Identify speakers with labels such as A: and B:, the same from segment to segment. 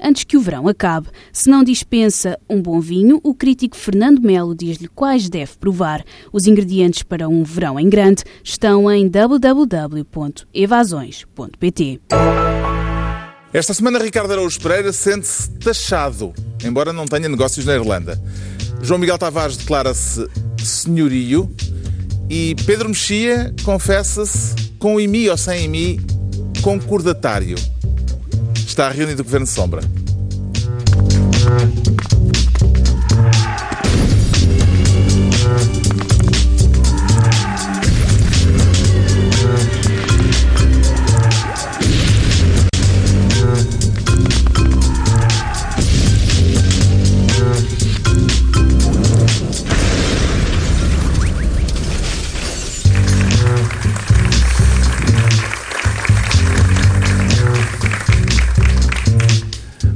A: antes que o verão acabe. Se não dispensa um bom vinho, o crítico Fernando Melo diz-lhe quais deve provar. Os ingredientes para um verão em grande estão em www.evasões.pt.
B: Esta semana, Ricardo Araújo Pereira sente-se taxado, embora não tenha negócios na Irlanda. João Miguel Tavares declara-se senhorio e Pedro Mexia confessa-se com IMI ou sem IMI concordatário. Está reunido o Governo Sombra.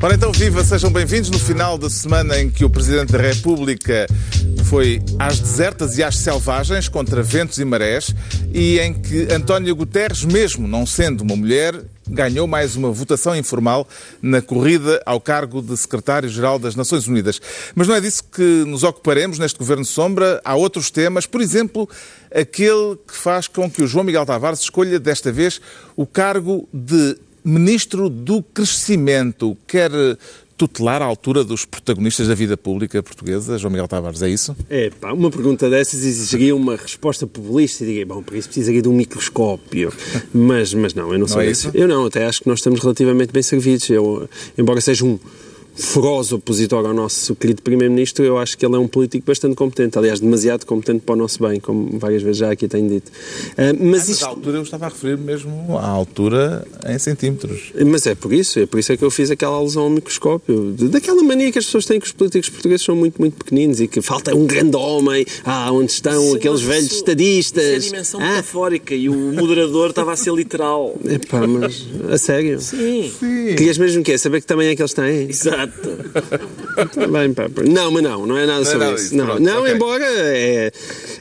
B: Ora então, viva, sejam bem-vindos no final da semana em que o Presidente da República foi às desertas e às selvagens contra ventos e marés e em que António Guterres, mesmo não sendo uma mulher, ganhou mais uma votação informal na corrida ao cargo de Secretário-Geral das Nações Unidas. Mas não é disso que nos ocuparemos neste Governo Sombra. Há outros temas, por exemplo, aquele que faz com que o João Miguel Tavares escolha desta vez o cargo de Ministro do Crescimento quer tutelar à altura dos protagonistas da vida pública portuguesa, João Miguel Tavares, é isso?
C: É, pá, uma pergunta dessas exigiria uma resposta populista e diria, bom, para isso precisaria de um microscópio. Mas, mas não, eu não, não sou é isso. Eu não, até acho que nós estamos relativamente bem servidos. Eu, embora seja um feroz opositor ao nosso querido Primeiro-Ministro, eu acho que ele é um político bastante competente, aliás, demasiado competente para o nosso bem, como várias vezes já aqui tenho dito.
B: Uh, mas, ah, isto... à altura eu estava a referir mesmo à altura em centímetros.
C: Mas é por isso, é por isso é que eu fiz aquela alusão ao microscópio, daquela mania que as pessoas têm que os políticos portugueses são muito, muito pequeninos e que falta um grande homem, ah, onde estão Sim, aqueles velhos isso, estadistas. Isso
D: é a dimensão ah? metafórica e o moderador estava a ser literal.
C: Epá, mas a sério?
D: Sim.
C: Sim. Querias mesmo que é saber que também é que eles têm?
D: Exato.
C: Bem, não, mas não, não é nada sobre não é isso. Não, pronto, não okay. embora é,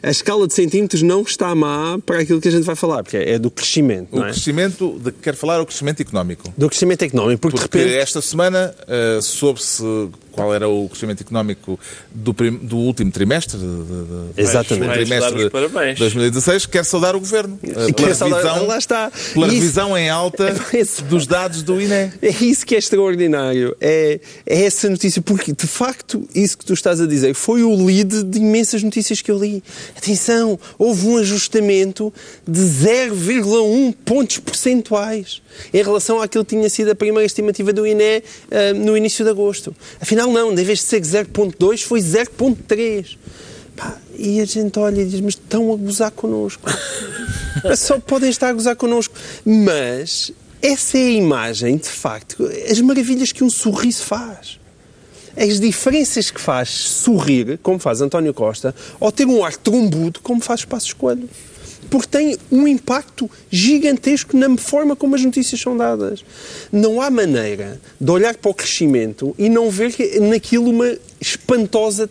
C: a escala de centímetros não está má para aquilo que a gente vai falar, porque é do crescimento.
B: O
C: é?
B: crescimento, de, quer falar o crescimento económico.
C: Do crescimento económico, porque,
B: porque
C: de repente...
B: esta semana uh, soube-se qual era o crescimento económico do, prim, do último trimestre, de,
C: de, Exatamente.
B: trimestre de 2016, quer saudar o Governo. Uh, pela revisão,
C: lá está.
B: Pela isso, revisão em alta é, dos dados do INE.
C: É isso que é extraordinário. É, é essa notícia, porque de facto isso que tu estás a dizer foi o lead de imensas notícias que eu li. Atenção, houve um ajustamento de 0,1 pontos percentuais em relação àquilo que tinha sido a primeira estimativa do INE uh, no início de agosto. Afinal, não, em vez de ser 0,2, foi 0,3. E a gente olha e diz, mas estão a gozar connosco. Só podem estar a gozar connosco. Mas essa é a imagem, de facto, as maravilhas que um sorriso faz. As diferenças que faz sorrir, como faz António Costa, ou ter um ar trombudo, como faz Passos Coelho porque tem um impacto gigantesco na forma como as notícias são dadas. Não há maneira de olhar para o crescimento e não ver naquilo uma espantosa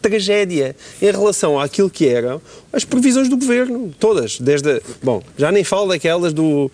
C: tragédia em relação àquilo que eram as previsões do governo, todas, desde, bom, já nem falo daquelas do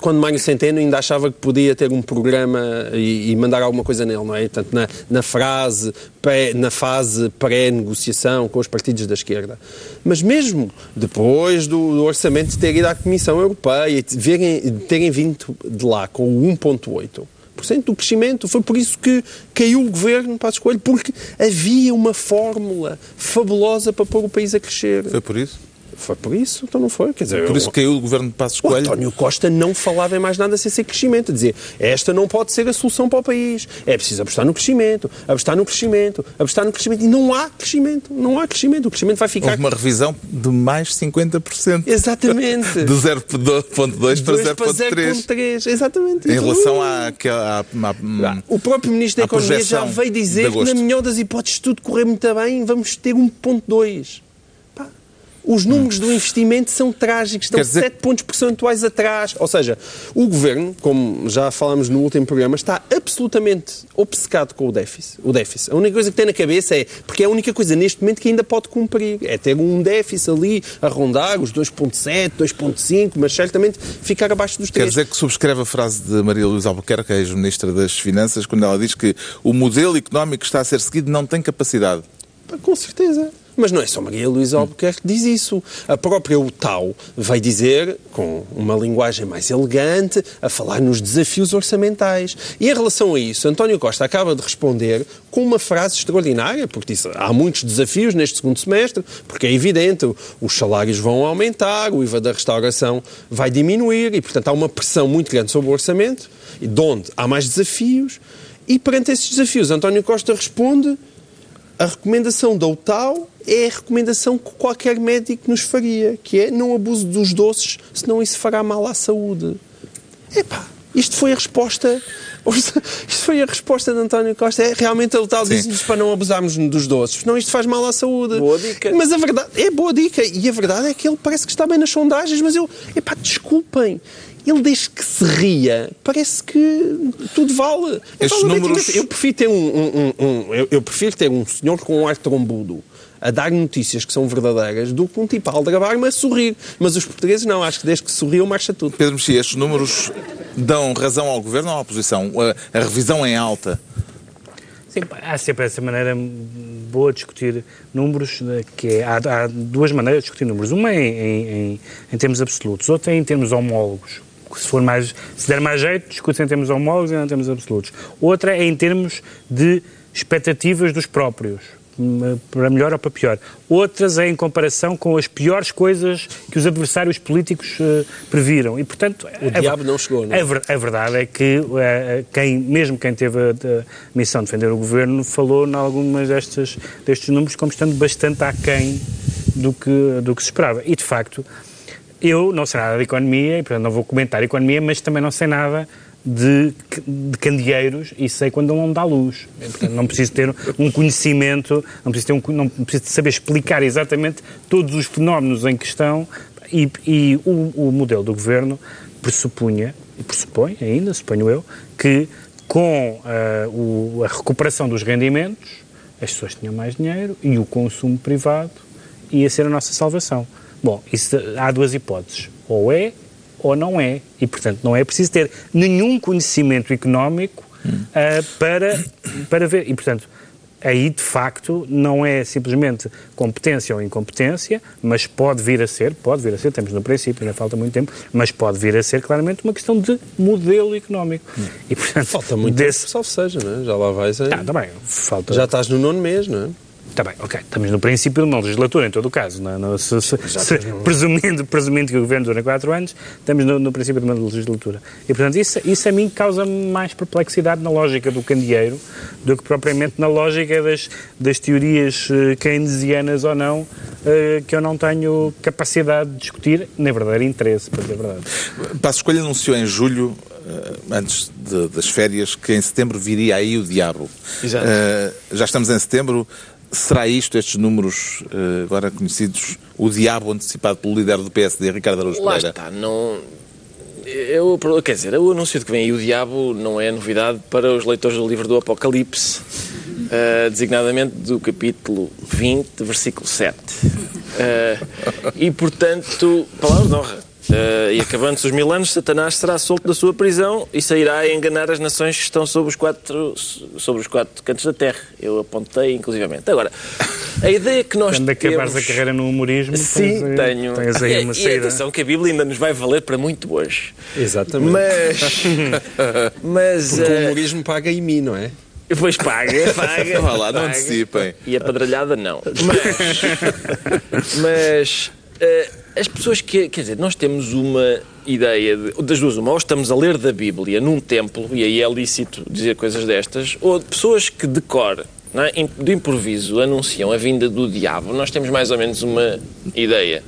C: quando Mário Centeno ainda achava que podia ter um programa e, e mandar alguma coisa nele, não é? Portanto, na, na, frase, pré, na fase pré-negociação com os partidos da esquerda. Mas mesmo depois do, do orçamento ter ido à Comissão Europeia e verem, terem vindo de lá com o 1,8%, do crescimento. Foi por isso que caiu o governo para escolha, porque havia uma fórmula fabulosa para pôr o país a crescer.
B: Foi por isso?
C: Foi por isso, então não foi. Quer dizer,
B: por isso caiu o governo de Passos Coelho.
C: António Costa não falava em mais nada sem ser crescimento. Dizia, esta não pode ser a solução para o país. É preciso apostar no crescimento, apostar no crescimento, apostar no crescimento. E não há crescimento. Não há crescimento. O crescimento vai ficar...
B: Houve uma revisão de mais 50%.
C: Exatamente.
B: de 0,2 para
C: 0,3. Exatamente.
B: Em relação à... à, à,
C: à o próprio Ministro da Economia já veio dizer que, na melhor das hipóteses, tudo correr muito bem, vamos ter 1,2 Os números do investimento são trágicos, estão
B: dizer...
C: 7 pontos percentuais atrás. Ou seja, o governo, como já falámos no último programa, está absolutamente obcecado com o déficit. O déficit. A única coisa que tem na cabeça é, porque é a única coisa neste momento que ainda pode cumprir, é ter um déficit ali a rondar os 2,7, 2,5, mas certamente ficar abaixo dos 3.
B: Quer dizer que subscreve a frase de Maria Luísa Albuquerque, ex-ministra das Finanças, quando ela diz que o modelo económico que está a ser seguido não tem capacidade.
C: Com certeza. Mas não é só Maria Luísa Albuquerque que diz isso. A própria UTAU vai dizer, com uma linguagem mais elegante, a falar nos desafios orçamentais. E em relação a isso, António Costa acaba de responder com uma frase extraordinária, porque disse há muitos desafios neste segundo semestre, porque é evidente, os salários vão aumentar, o IVA da restauração vai diminuir e, portanto, há uma pressão muito grande sobre o orçamento, de onde há mais desafios. E perante esses desafios, António Costa responde a recomendação da UTAU é a recomendação que qualquer médico nos faria, que é não abuse dos doces, senão isso fará mal à saúde. Epá, isto foi a resposta. Isto foi a resposta de António Costa. É, realmente a UTAU diz-nos para não abusarmos dos doces, senão isto faz mal à saúde.
D: Boa dica.
C: Mas a verdade é boa dica. E a verdade é que ele parece que está bem nas sondagens, mas eu. Epá, desculpem ele desde que se ria, parece que tudo vale.
B: Estes
C: vale
B: números...
C: Eu prefiro ter um, um, um, um eu, eu, prefiro ter um senhor com um ar trombudo a dar notícias que são verdadeiras do que um tipo a aldrabar-me a sorrir. Mas os portugueses não, acho que desde que sorriu marcha tudo.
B: Pedro Mexia, estes números dão razão ao governo ou à oposição? A, a revisão em alta
E: Sim, há sempre essa maneira boa de discutir números, que é, há, há, duas maneiras de discutir números. Uma é em, em, em termos absolutos, outra é em termos homólogos se for mais, se der mais jeito, discute-se em termos homólogos e não em termos absolutos. Outra é em termos de expectativas dos próprios para melhor ou para pior. Outras é em comparação com as piores coisas que os adversários políticos uh, previram. E, portanto...
C: O a, diabo não chegou, não é?
E: A, a verdade é que uh, quem, mesmo quem teve a, a, missão de defender o governo falou em algumas destes, destes números como estando bastante aquém do que, do que se esperava. E, de facto, eu não sei nada de economia, e, portanto, não vou comentar economia, mas também não sei nada de, de candeeiros e sei quando não dá luz. Portanto, não preciso ter um conhecimento, não preciso, ter um, não preciso saber explicar exatamente todos os fenómenos em questão e, e o, o, modelo do governo pressupunha, e pressupõe ainda, suponho eu, que com uh, o, a recuperação dos rendimentos as pessoas tinham mais dinheiro e o consumo privado ia ser a nossa salvação. Bom, isso, há duas hipóteses. Ou é ou não é. E, portanto, não é preciso ter nenhum conhecimento económico uh, para, para ver. E, portanto, aí de facto não é simplesmente competência ou incompetência, mas pode vir a ser, pode vir a ser, temos no princípio, ainda falta muito tempo, mas pode vir a ser claramente uma questão de modelo económico.
C: E, portanto, falta muito desse... tempo, salvo seja, não é? já lá vais. Em...
E: Ah, tá bem, falta...
C: Já estás no nono mês, não é?
E: Está bem, ok. Estamos no princípio de uma legislatura, em todo o caso. Não, é? não se, se, se, presumindo, presumindo que o governo dura quatro anos, estamos no, no, princípio de uma legislatura. E, portanto, isso, isso a mim causa mais perplexidade na lógica do candeeiro do que propriamente na lógica das, das teorias uh, keynesianas ou não, uh, que eu não tenho capacidade de discutir, nem verdadeiro interesse, para dizer a verdade.
B: Passo Escolha anunciou em julho eh, antes de, das férias, que em setembro viria aí o diabo.
C: Exato.
B: Uh, já estamos em setembro. Será isto, estes números uh, agora conhecidos, o diabo antecipado pelo líder do PSD, Ricardo Araújo
F: Lá
B: Pereira?
F: está, não... Eu, quer dizer, o anúncio de que vem aí o diabo não é novidade para os leitores do livro do Apocalipse, uh, designadamente do capítulo 20, versículo 7. Uh, e, portanto, palavra de honra. Uh, e acabando-se os mil anos, Satanás será solto da sua prisão e sairá a enganar as nações que estão sobre os quatro, sobre os quatro cantos da terra. Eu apontei, inclusivamente. Agora, a ideia que nós
E: Quando
F: temos...
E: acabares a carreira no humorismo,
F: Sim,
E: tens,
F: tenho.
E: tens aí uma
F: e,
E: saída.
F: E atenção que a Bíblia ainda nos vai valer para muito hoje.
C: Exatamente.
F: Mas... mas
C: Porque
F: uh,
C: o humorismo paga em mim, não é?
F: Pois paga, paga.
B: Vá lá, não antecipem.
F: E a padralhada não. Mas, mas uh, as pessoas que. Quer dizer, nós temos uma ideia de, das duas, uma, ou estamos a ler da Bíblia num templo, e aí é lícito dizer coisas destas, ou pessoas que de cor, não é, de improviso, anunciam a vinda do diabo. Nós temos mais ou menos uma ideia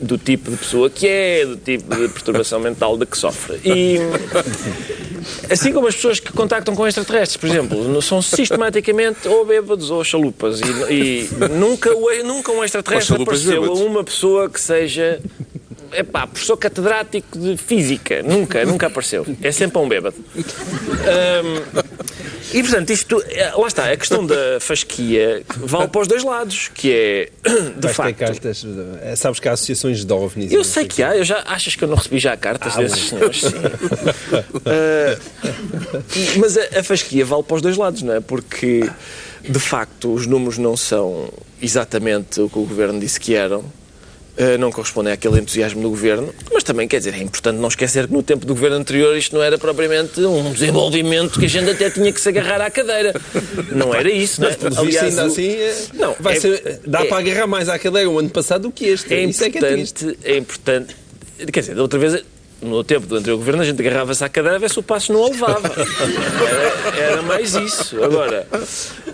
F: do tipo de pessoa que é, do tipo de perturbação mental de que sofre. E, Assim como as pessoas que contactam com extraterrestres, por exemplo, são sistematicamente ou bêbados ou chalupas. E, e nunca, nunca um extraterrestre apareceu a uma pessoa que seja. Epá, professor catedrático de física. Nunca, nunca apareceu. É sempre um bêbado. Ahm, e portanto, isto. é, Lá está, a questão da fasquia vale para os dois lados, que é. De
C: Vais
F: facto.
C: cartas. eh, Sabes que há associações de OVNIs.
F: Eu
C: não
F: sei que há, eu já achas que eu não recebi já cartas desses senhores? Sim. Ah, e- mas a, a fasquia vale para os dois lados, não é? Porque de facto os números não são exatamente o que o governo disse que eram. Ah, não correspondem àquele entusiasmo do governo, mas também quer dizer, é importante não esquecer que no tempo do governo anterior isto não era propriamente um desenvolvimento que a gente até tinha que se agarrar à cadeira. Não era isso, não é?
C: Pelo visto, ainda
F: o-
C: assim, é-
F: Não,
C: vai
F: é-
C: ser, dá
F: é-
C: para agarrar mais à cadeira o ano passado do que este.
F: é
C: Isso é que é triste.
F: importante, é importante. Quer dizer, da outra vez, no tempo do anterior governo, a gente agarrava-se à cadeira a ver se o passo não a levava. Era, era mais isso. Agora,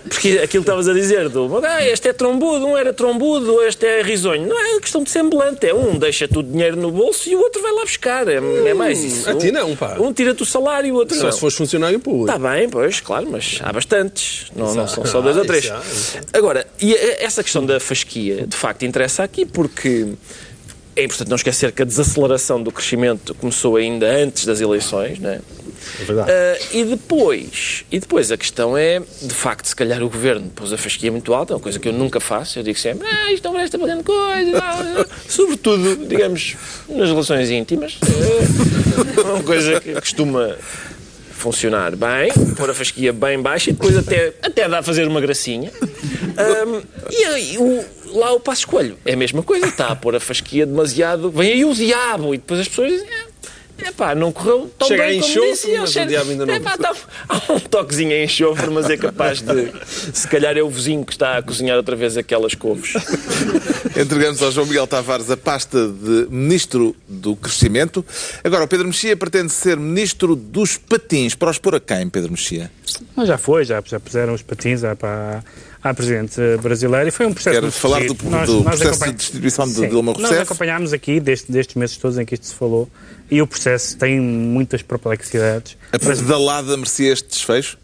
F: porque aquilo que estavas a dizer, do ah, este é trombudo, um era trombudo, este é risonho. Não é questão de semblante, é um deixa-te o dinheiro no bolso e o outro vai lá buscar. É, é mais isso.
C: a ti não, pá.
F: Um tira-te o salário e o outro
C: Só
F: não.
C: se fores funcionário público.
F: Está bem, pois, claro, mas há bastantes. Não, não são só dois
C: Ah,
F: ou três.
C: há, isso
F: Agora, e a- essa questão da fasquia, de facto, interessa aqui porque é importante não esquecer que a desaceleração do crescimento começou ainda antes das eleições, não é?
C: É verdade.
F: Ah, e depois, e depois a questão é, de facto, se calhar o governo pôs a fasquia muito alta, é uma coisa que eu nunca faço. Eu digo sempre, ah, isto não presta para grande coisa, sobretudo, digamos, nas relações íntimas. É uma coisa que costuma funcionar bem, pôr a fasquia bem baixa e depois até, até dá a fazer uma gracinha. Ahm, e aí, o- lá o passo escolho é a mesma coisa, está a pôr a fasquia demasiado. Vem aí o diabo e depois as pessoas dizem. É pá, não correu tão
C: Chega
F: bem
C: a
F: como
C: enxofre,
F: disse.
C: Mas
F: ele
C: o diabo ainda não-
F: Epá, tá- há um toquezinho em enxofre, mas é capaz de. Se calhar é o vizinho que está a cozinhar outra vez aquelas couves.
B: Entregamos ao João Miguel Tavares a pasta de Ministro do Crescimento. Agora, o Pedro Mexia pretende ser Ministro dos Patins. Para os pôr a quem, Pedro Mexia?
E: Mas já foi, já, já puseram os patins à, para, à Presidente brasileira e foi um processo
B: Quer
E: muito
B: falar do-
E: esquisito.
B: do processo
E: acompanha-
B: de destituição de Dilma
E: Nós
B: Rousseff?
E: acompanhámos aqui deste, destes meses todos em que isto se falou e o processo tem muitas perplexidades.
B: A pedalada merecia este desfecho?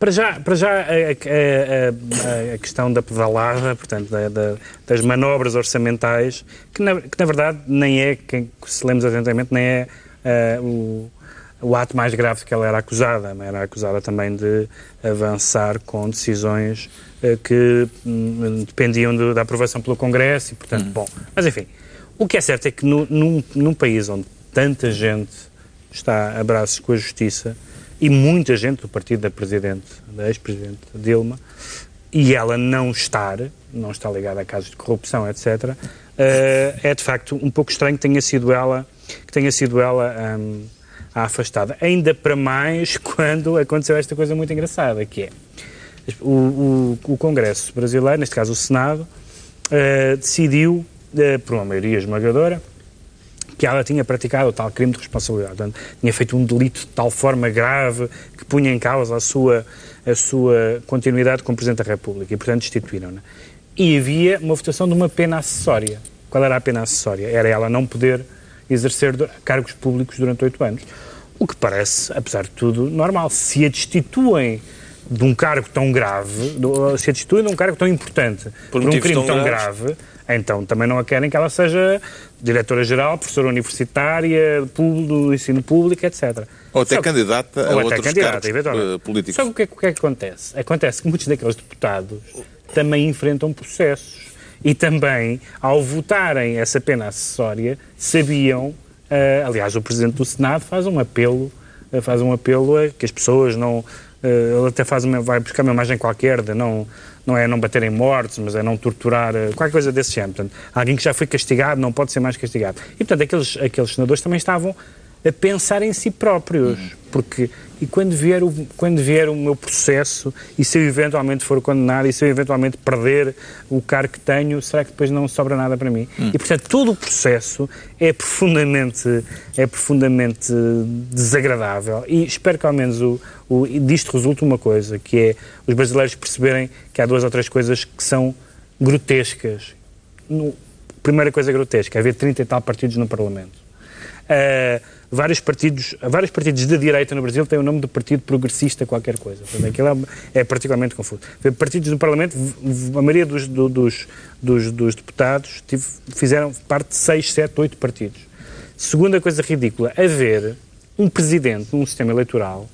E: Para já, para já a, a- a- a questão da pedalada, portanto, da- da- das manobras orçamentais, que na, que na verdade nem é, quem, se lemos atentamente, nem é eh, o, o ato mais grave de que ela era acusada. mas Era acusada também de avançar com decisões eh, que hum, dependiam do- da aprovação pelo Congresso e, portanto, bom. Mas enfim, o que é certo é que no- num, num país onde tanta gente está a braços com a justiça e muita gente do partido da Presidente, da ex-Presidente Dilma, e ela não estar, não está ligada a casos de corrupção, etc., eh, é de facto um pouco estranho que tenha sido ela, que tenha sido ela hum, a afastada. Ainda para mais quando aconteceu esta coisa muito engraçada, que é o, o- o Congresso brasileiro, neste caso o Senado, eh, decidiu, eh, por uma maioria esmagadora, que ela tinha praticado o tal crime de responsabilidade. Portanto, tinha feito um delito de tal forma grave que punha em causa a sua, a sua continuidade como Presidente da República e, portanto, destituíram-na. E havia uma votação de uma pena acessória. Qual era a pena acessória? Era ela não poder exercer cargos públicos durante oito anos. O que parece, apesar de tudo, normal. Se a destituem de um cargo tão grave, se a destituem de um cargo tão importante por, um
F: motivos
E: crime
F: tão
E: tão grave, então também não a querem que ela seja diretora-geral, professora universitária, público, do ensino público, etc.
B: Ou até
E: Só que-
B: candidata a
E: ou até
B: outros
E: candidata, eventualmente.
B: eh, políticos.
E: Sabe o que, é, o que é que acontece? Acontece que muitos daqueles deputados também enfrentam processos e também, ao votarem essa pena acessória, sabiam, eh, aliás, o Presidente do Senado faz um apelo, eh, faz um apelo a que as pessoas não, eh, ele até faz uma, vai buscar uma imagem qualquer de não, não é não baterem mortos, mas é não torturar, qualquer coisa desse género. Portanto, alguém que já foi castigado não pode ser mais castigado. E, portanto, aqueles, aqueles senadores também estavam a pensar em si próprios. Porque, e quando vier, o, quando vier o meu processo, e se eu eventualmente for condenado, e se eu eventualmente perder o cargo que tenho, será que depois não sobra nada para mim? E, portanto, todo o processo é profundamente, é profundamente desagradável. E espero que, ao menos, o, o, disto resulte uma coisa, que é os brasileiros perceberem que há duas ou três coisas que são grotescas. No, primeira coisa grotesca, é haver 30 e tal partidos no Parlamento. Uh, vários partidos, vários partidos de direita no Brasil têm o nome de Partido Progressista qualquer coisa. Portanto, aquilo é, é particularmente confuso. Partidos no Parlamento, a maioria dos, dos, dos, dos deputados tive, fizeram parte de 6, 7, 8 partidos. Segunda coisa ridícula, haver um presidente num sistema eleitoral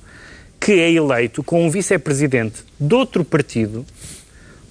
E: que é eleito com um vice-presidente de outro partido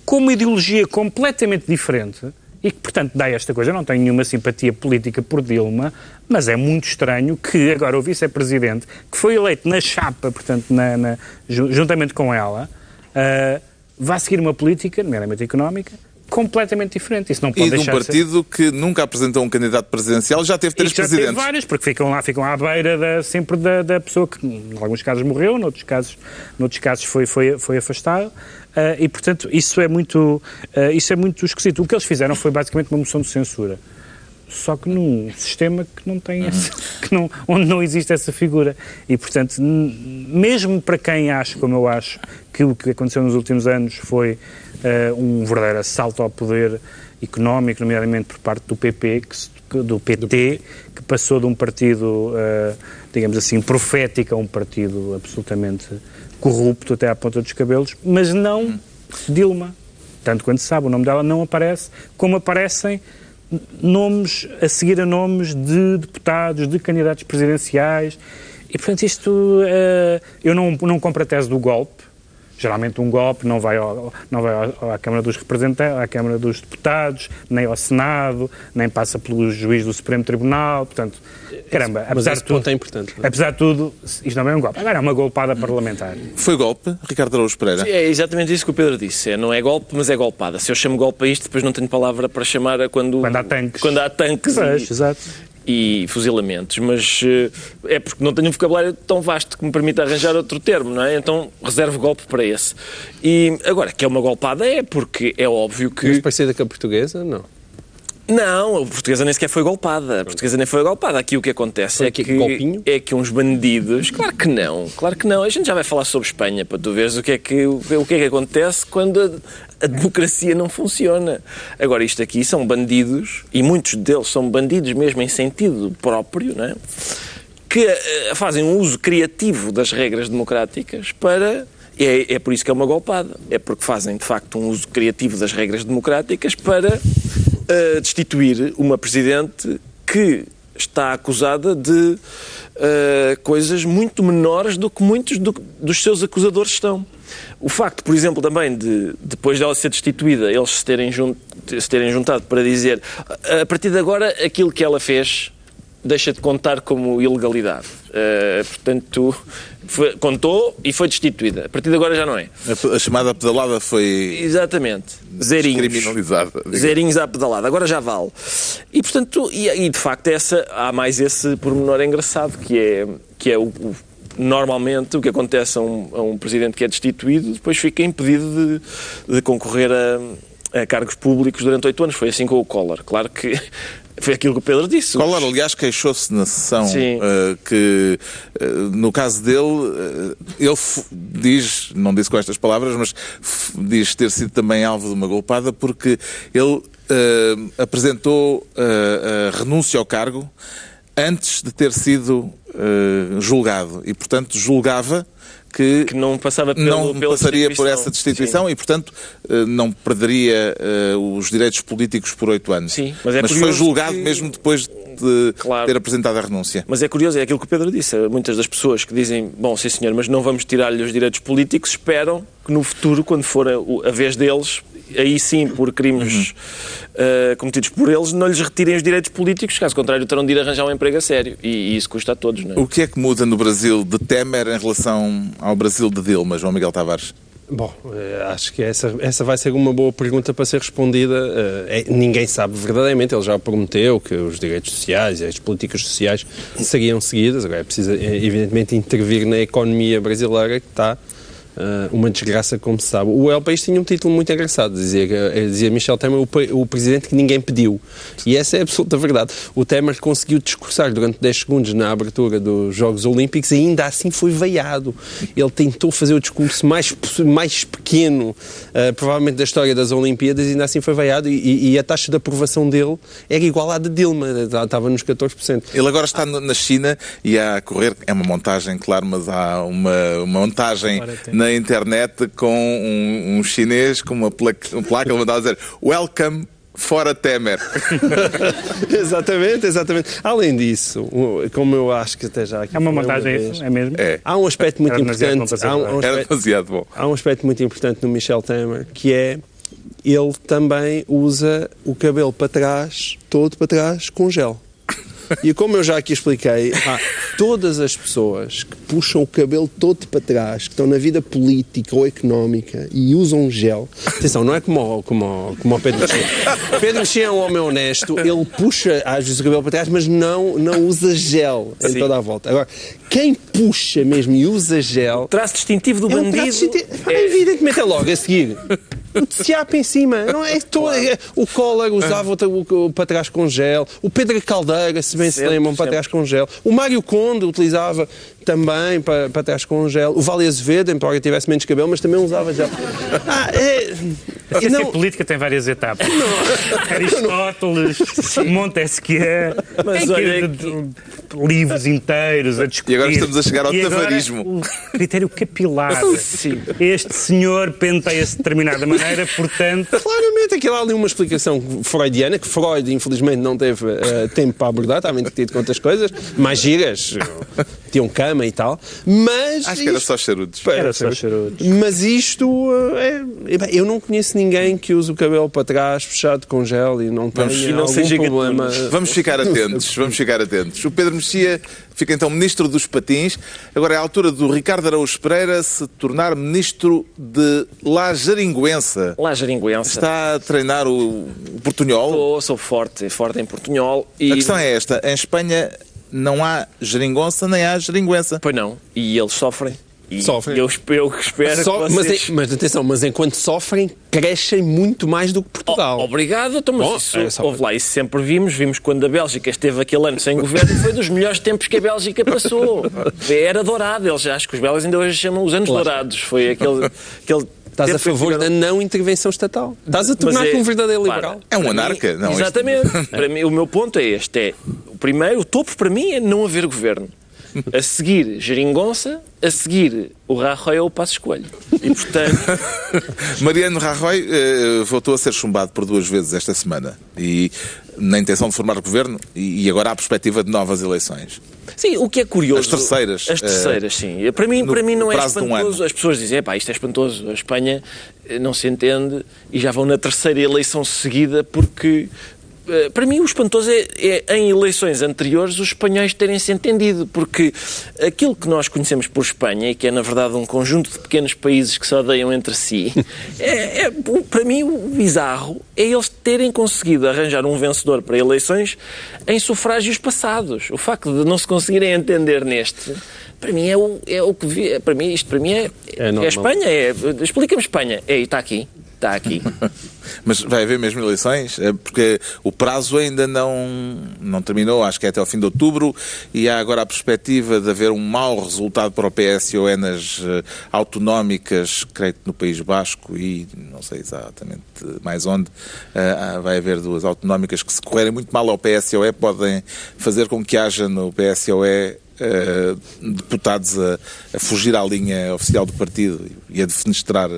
E: com uma ideologia completamente diferente e que, portanto, dá esta coisa. Eu não tenho nenhuma simpatia política por Dilma, mas é muito estranho que agora o vice-presidente, que foi eleito na chapa, portanto, na, na, juntamente com ela, uh, vá seguir uma política, nomeadamente económica, completamente diferente. Isso não pode
B: e de
E: um
B: partido ser... que nunca apresentou um candidato presidencial já teve três
E: já
B: presidentes.
E: Teve vários, porque ficam lá, ficam à beira da, sempre da, da, pessoa que, em alguns casos, morreu, noutros casos, noutros casos foi, foi, foi afastado. Uh, e, portanto, isso é, muito, uh, isso é muito esquisito. O que eles fizeram foi basicamente uma moção de censura só que num sistema que não tem essa, que não, onde não existe essa figura. E, portanto, mesmo para quem acha, como eu acho, que o que aconteceu nos últimos anos foi uh, um verdadeiro assalto ao poder económico, nomeadamente por parte do PP, que, do PT, que passou de um partido, uh, digamos assim, profético a um partido absolutamente corrupto até à ponta dos cabelos, mas não Dilma. Tanto quanto se sabe, o nome dela não aparece, como aparecem nomes, a seguir a nomes de deputados, de candidatos presidenciais. E, portanto, isto. Uh, eu não, não compro a tese do golpe. Geralmente um golpe não vai, ao, não vai à Câmara dos Representantes, à Câmara dos Deputados, nem ao Senado, nem passa pelo juiz do Supremo Tribunal, portanto, caramba,
C: Mas apesar de tudo, é importante.
E: Não? É? Apesar de tudo, isto não é um golpe. Agora é uma golpada parlamentar.
B: Foi golpe, Ricardo Araújo Pereira?
F: É exatamente isso que o Pedro disse. É, não é golpe, mas é golpada. Se eu chamo golpe a isto, depois não tenho palavra para chamar a quando...
E: Quando há tanques.
F: Quando há tanques.
E: Pois, e... exato
F: e fuzilamentos, mas eh, é porque não tenho um vocabulário tão vasto que me permita arranjar outro termo, não é? Então reservo golpe para esse. E agora, que é uma golpada, é porque é óbvio que.
C: Mas parecida com a portuguesa, não.
F: Não, a portuguesa nem sequer foi golpada. A portuguesa nem foi golpada. Aqui o que acontece foi é que,
C: golpinho?
F: é que uns bandidos. Claro que não, claro que não. A gente já vai falar sobre Espanha para tu veres o que é que, o que, é que acontece quando a, democracia não funciona. Agora, isto aqui são bandidos, e muitos deles são bandidos mesmo em sentido próprio, não é? que uh, fazem um uso criativo das regras democráticas para. É, é por isso que é uma golpada. É porque fazem, de facto, um uso criativo das regras democráticas para uh, destituir uma presidente que está acusada de uh, coisas muito menores do que muitos do, dos seus acusadores estão. O facto, por exemplo, também de, depois dela ser destituída, eles se terem, junt, se terem juntado para dizer a partir de agora aquilo que ela fez deixa de contar como ilegalidade. Uh, portanto, foi, contou e foi destituída. A partir de agora já não é.
B: A, a chamada pedalada foi.
F: Exatamente. Zerinhos.
B: Criminalizada.
F: Zerinhos à pedalada. Agora já vale. E, portanto, e, e, de facto, essa, há mais esse pormenor engraçado, que é, que é o, o normalmente o que acontece a um, a um, presidente que é destituído depois fica impedido de, de concorrer a, a, cargos públicos durante oito anos. Foi assim com o Collor. Claro que foi aquilo que o Pedro disse.
B: Collor, aliás, queixou-se na sessão uh, que, uh, no caso dele, uh, ele diz, não disse com estas palavras, mas diz ter sido também alvo de uma golpada porque ele apresentou a renúncia ao cargo antes de ter sido julgado e, portanto, julgava que,
F: que não passava pelo,
B: não passaria por essa destituição Sim. e, portanto, eh, não perderia uh, os direitos políticos por oito anos.
F: Sim,
B: mas, é mas foi julgado que... mesmo depois de claro. ter apresentado a renúncia.
F: Mas é curioso, é aquilo que o Pedro disse. Muitas das pessoas que dizem, bom, sim senhor, mas não vamos tirar-lhe os direitos políticos, esperam que no futuro, quando for a, a vez deles, aí sim, por crimes uhum. uh, cometidos por eles, não lhes retirem os direitos políticos, caso contrário, terão de ir arranjar um emprego a sério. E, e isso custa a todos, não é?
B: O que é que muda no Brasil de Temer em relação ao Brasil de Dilma, João Miguel Tavares?
C: Bom, eh, acho que essa, essa vai ser uma boa pergunta para ser respondida. É, ninguém sabe verdadeiramente, ele já prometeu que os direitos sociais e as políticas sociais seriam seguidas. Agora é preciso, evidentemente, intervir na economia brasileira que está Uh, uma desgraça, como se sabe. O El País tinha um título muito engraçado, dizia, dizia Michel Temer, o, o, presidente que ninguém pediu. E essa é a absoluta verdade. O Temer conseguiu discursar durante 10 segundos na abertura dos Jogos Olímpicos e ainda assim foi veiado. Ele tentou fazer o discurso mais, mais pequeno, uh, provavelmente da história das Olimpíadas, e ainda assim foi veiado. E, e, a taxa de aprovação dele era igual à de Dilma, estava nos 14%.
B: Ele agora está na China e a correr, é uma montagem, claro, mas há uma, uma montagem na internet com um, um chinês com uma placa, uma placa mandada a dizer Welcome fora Temer.
C: exatamente, exatamente. Além disso, como eu acho que até já aqui.
E: É uma montagem vez, é mesmo?
B: É.
C: Há um aspecto muito Era importante. Há um, um
B: aspecto, Era demasiado bom.
C: Há um aspecto muito importante no Michel Temer que é ele também usa o cabelo para trás, todo para trás, com gel. E como eu já aqui expliquei, há todas as pessoas que puxam o cabelo todo para trás, que estão na vida política ou económica e usam gel. Atenção, não é como, como, como o Pedro Mexia. Pedro Mexia é um homem honesto, ele puxa às vezes o cabelo para trás, mas não, não usa gel em Sim. toda a volta. Agora, quem puxa mesmo e usa gel.
F: O traço distintivo do
C: é um
F: bandido.
C: Distintivo, é... Evidentemente é logo a seguir o TCAP em cima. Não é todo, é, o Collor usava o, o, o, para trás com gel. O Pedro Caldeira, se bem sempre, se lembram, para trás com gel. O Mário Conde utilizava também para, para trás com gel. O Vale Azevedo, embora tivesse menos cabelo, mas também usava gel.
E: Ah, é... A ciência não... política tem várias etapas. Não. Aristóteles, Montesquieu, mas olha que... livros inteiros a discutir.
B: E agora estamos a chegar ao e tavarismo.
E: O critério capilar. Sim. Este senhor penteia-se de determinada maneira, portanto...
C: Claramente, aquilo ali uma explicação freudiana, que Freud, infelizmente, não teve uh, tempo para abordar, está bem tido quantas coisas, mais giras, tinham e tal, mas...
B: Acho que era só charutos.
E: Era só charutos.
C: Mas isto, é, eu não conheço ninguém que use o cabelo para trás, fechado com gel e não tenha não algum problema.
B: Vamos ficar atentos, vamos ficar atentos. O Pedro Mexia fica então ministro dos patins. Agora é a altura do Ricardo Araújo Pereira se tornar ministro de La Jaringuença.
F: La Jaringuença.
B: Está a treinar o, o portunhol?
F: Sou, sou forte, forte em portunhol.
B: E... A questão é esta, em Espanha não há geringonça nem há geringuença.
F: Pois não, e eles sofrem.
C: E sofrem.
F: Eu espero, eu espero so,
C: que vocês... mas, mas, atenção, mas enquanto sofrem, crescem muito mais do que Portugal.
F: Oh, obrigado, então, mas Bom, isso, é só... houve lá, isso sempre vimos. Vimos quando a Bélgica esteve aquele ano sem governo e foi dos melhores tempos que a Bélgica passou. Era dourado, eles acho que os belgas ainda hoje chamam os anos claro. dourados. Foi aquele, aquele
C: Estás a favor da não intervenção estatal. Estás a tornar-te é, um verdadeiro liberal.
B: É um anarca, não
F: Exatamente. para mim, o meu ponto é este: é o primeiro, o topo para mim é não haver governo. A seguir, Geringonça, a seguir, o Rajoy ou o Passo Escolho. E, portanto...
B: Mariano Rajoy uh, voltou a ser chumbado por duas vezes esta semana. E na intenção de formar governo e, agora há a perspectiva de novas eleições.
F: Sim, o que é curioso.
B: As terceiras.
F: As terceiras, uh, sim. Para mim, para mim não é espantoso. Um As pessoas dizem, pá, isto é espantoso. A Espanha eh, não se entende e já vão na terceira eleição seguida porque eh, para mim o espantoso é, é, em eleições anteriores os espanhóis terem se entendido, porque aquilo que nós conhecemos por Espanha, e que é na verdade um conjunto de pequenos países que se odeiam entre si, é, é, para mim o bizarro é eles terem conseguido arranjar um vencedor para eleições em sufrágios passados. O facto de não se conseguirem entender neste para mim é o, é o que vi, para mim isto para mim é, é, é Espanha é explica-me Espanha. É está aqui está aqui.
B: Mas vai haver mesmo eleições? É porque o prazo ainda não, não terminou, acho que é até ao fim de outubro, e há agora a perspectiva de haver um mau resultado para o PSOE nas uh, autonómicas, creio que no País Basco e não sei exatamente mais onde. Uh, vai haver duas autonómicas que, se correrem muito mal ao PSOE, podem fazer com que haja no PSOE Uh, deputados a, a, fugir à linha oficial do partido e a defenestrar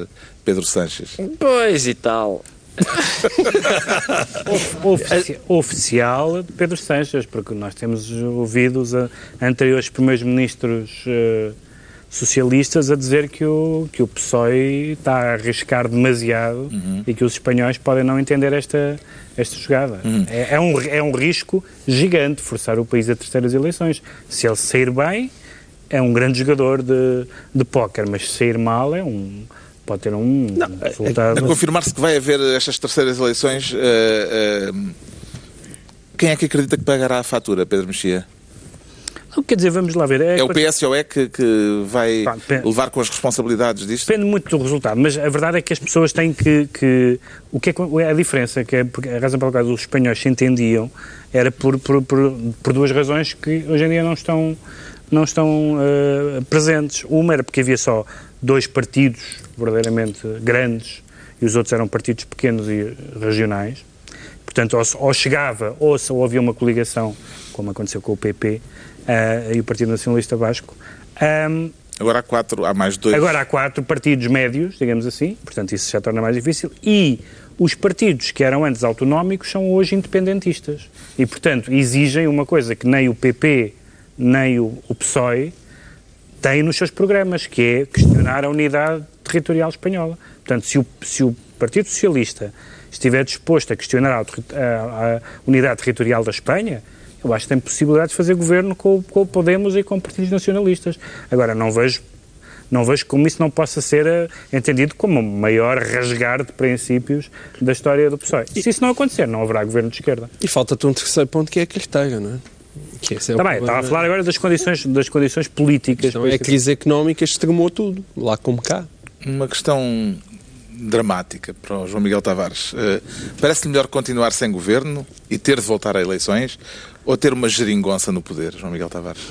B: Pedro Sanches.
F: Pois e tal.
E: Ofici oficial de Pedro Sanches, porque nós temos ouvido os anteriores primeiros ministros uh, socialistas a dizer que o, que o PSOE está a arriscar demasiado uhum. e que os espanhóis podem não entender esta, esta jogada. Uhum. É, é, um, é um risco gigante forçar o país a terceiras eleições. Se ele sair bem, é um grande jogador de, de póquer, mas se sair mal, é um pode ter um não, resultado.
B: A, a confirmar-se que vai haver estas terceiras eleições, uh, uh, quem é que acredita que pagará a fatura, Pedro Mexia?
E: Não, quer dizer, vamos lá ver.
B: É, o PSOE que, que vai
E: Pá, depende-
B: levar com as responsabilidades disto?
E: Depende muito do resultado, mas a verdade é que as pessoas têm que. que o que é que- a diferença, que é a razão pela qual os espanhóis se entendiam, era por, por, por, por duas razões que hoje em dia não estão, não estão eh, presentes. Uma era porque havia só dois partidos verdadeiramente grandes e os outros eram partidos pequenos e regionais. Portanto, ou, ou chegava ou, ou havia uma coligação, como aconteceu com o PP eh, e o Partido Nacionalista Vasco. Ahm,
B: Agora há quatro, há mais dois.
E: Agora há quatro partidos médios, digamos assim, portanto isso já torna mais difícil, e os partidos que eram antes autonómicos são hoje independentistas. E, portanto, exigem uma coisa que nem o PP nem o, o PSOE têm nos seus programas, que é questionar a unidade territorial espanhola. Portanto, se o, se o Partido Socialista estiver disposto a questionar a, a- a unidade territorial da Espanha, eu acho que tem possibilidade de fazer governo com, com o Podemos e com partidos nacionalistas. Agora, não vejo não vejo como isso não possa ser eh, entendido como o maior rasgar de princípios da história do PSOE. Se isso não acontecer, não haverá governo de esquerda.
C: E falta-te um terceiro ponto que é a carteira, não é? Que esse é o
E: Está bem,
C: problema.
E: estava a falar agora das condições, das condições políticas.
C: Então, é a crise económica extremou tudo, lá como cá.
B: Uma questão dramática para o João Miguel Tavares. Eh, Parece-lhe melhor continuar sem governo e ter de voltar a eleições ou ter uma geringonça no poder, João Miguel Tavares?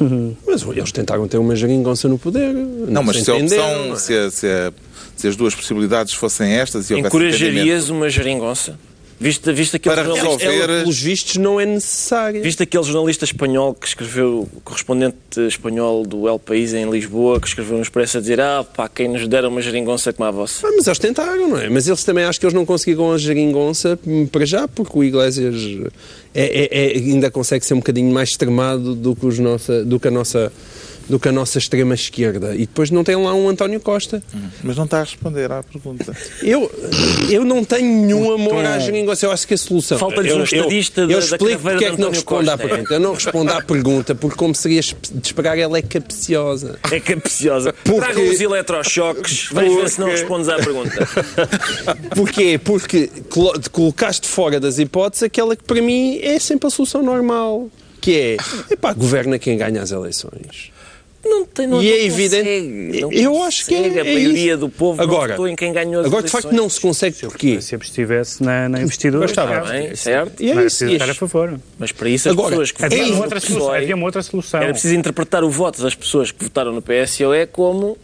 C: Mas eles tentaram ter uma geringonça no poder.
B: Não, mas
C: se
B: se a
C: entenderam,
B: opção,
C: não é?
B: se, a- se a- se as duas possibilidades fossem estas e
F: Encorajarias uma geringonça? Viste, viste, aquele
B: Para resolver-
C: Ela, pelos vistos, não é necessária.
F: viste aquele jornalista espanhol que escreveu, o correspondente espanhol do El País em Lisboa, que escreveu no Expresso a dizer ah, pá, quem nos dera uma geringonça como a vossa.
C: Ah, mas eles tentaram, não é? Mas eles também acho que eles não conseguiram a geringonça hum, para já, porque o Iglesias é, é- é- ainda consegue ser um bocadinho mais extremado do que, os nossa, do que a nossa do que a nossa extrema esquerda. E depois não tem lá um António Costa.
B: Mas não está a responder à pergunta.
C: Eu, eu não tenho nenhum amor à geringonça. Eu acho que a solução.
F: Falta-lhes
C: eu,
F: um estadista
C: eu,
F: da-
C: eu
F: da
C: explico porque é que não respondo à pergunta. Eu não respondo à pergunta porque, como seria de esperar, ela é capciosa.
F: É capciosa.
C: Porque-
F: Traga os eletrochoques, vais ver se não
C: Porque-
F: respondes à pergunta.
C: Porquê? Porque colo- te colocaste fora das hipóteses aquela que para mim é sempre a solução normal. Que é, epá, governa quem ganha as eleições.
F: Não tem, não,
C: e
F: não
C: é evidente.
F: consegue, não
C: eu acho que é,
F: consegue.
C: é
F: A maioria
C: isso.
F: do povo não
C: agora,
F: votou em quem ganhou as
C: Agora, de facto, não se consegue. Porquê?
E: Se estivesse na, na investidura,
C: Está bem.
F: certo?
C: E é
E: não
C: isso.
E: preciso estar a favor.
F: Mas para isso as
C: Agora,
F: pessoas que
E: Havia,
F: votaram
E: uma
F: no
E: outra solução,
F: PSOE,
E: havia uma outra solução.
F: era preciso interpretar o voto das pessoas que votaram no PSOE como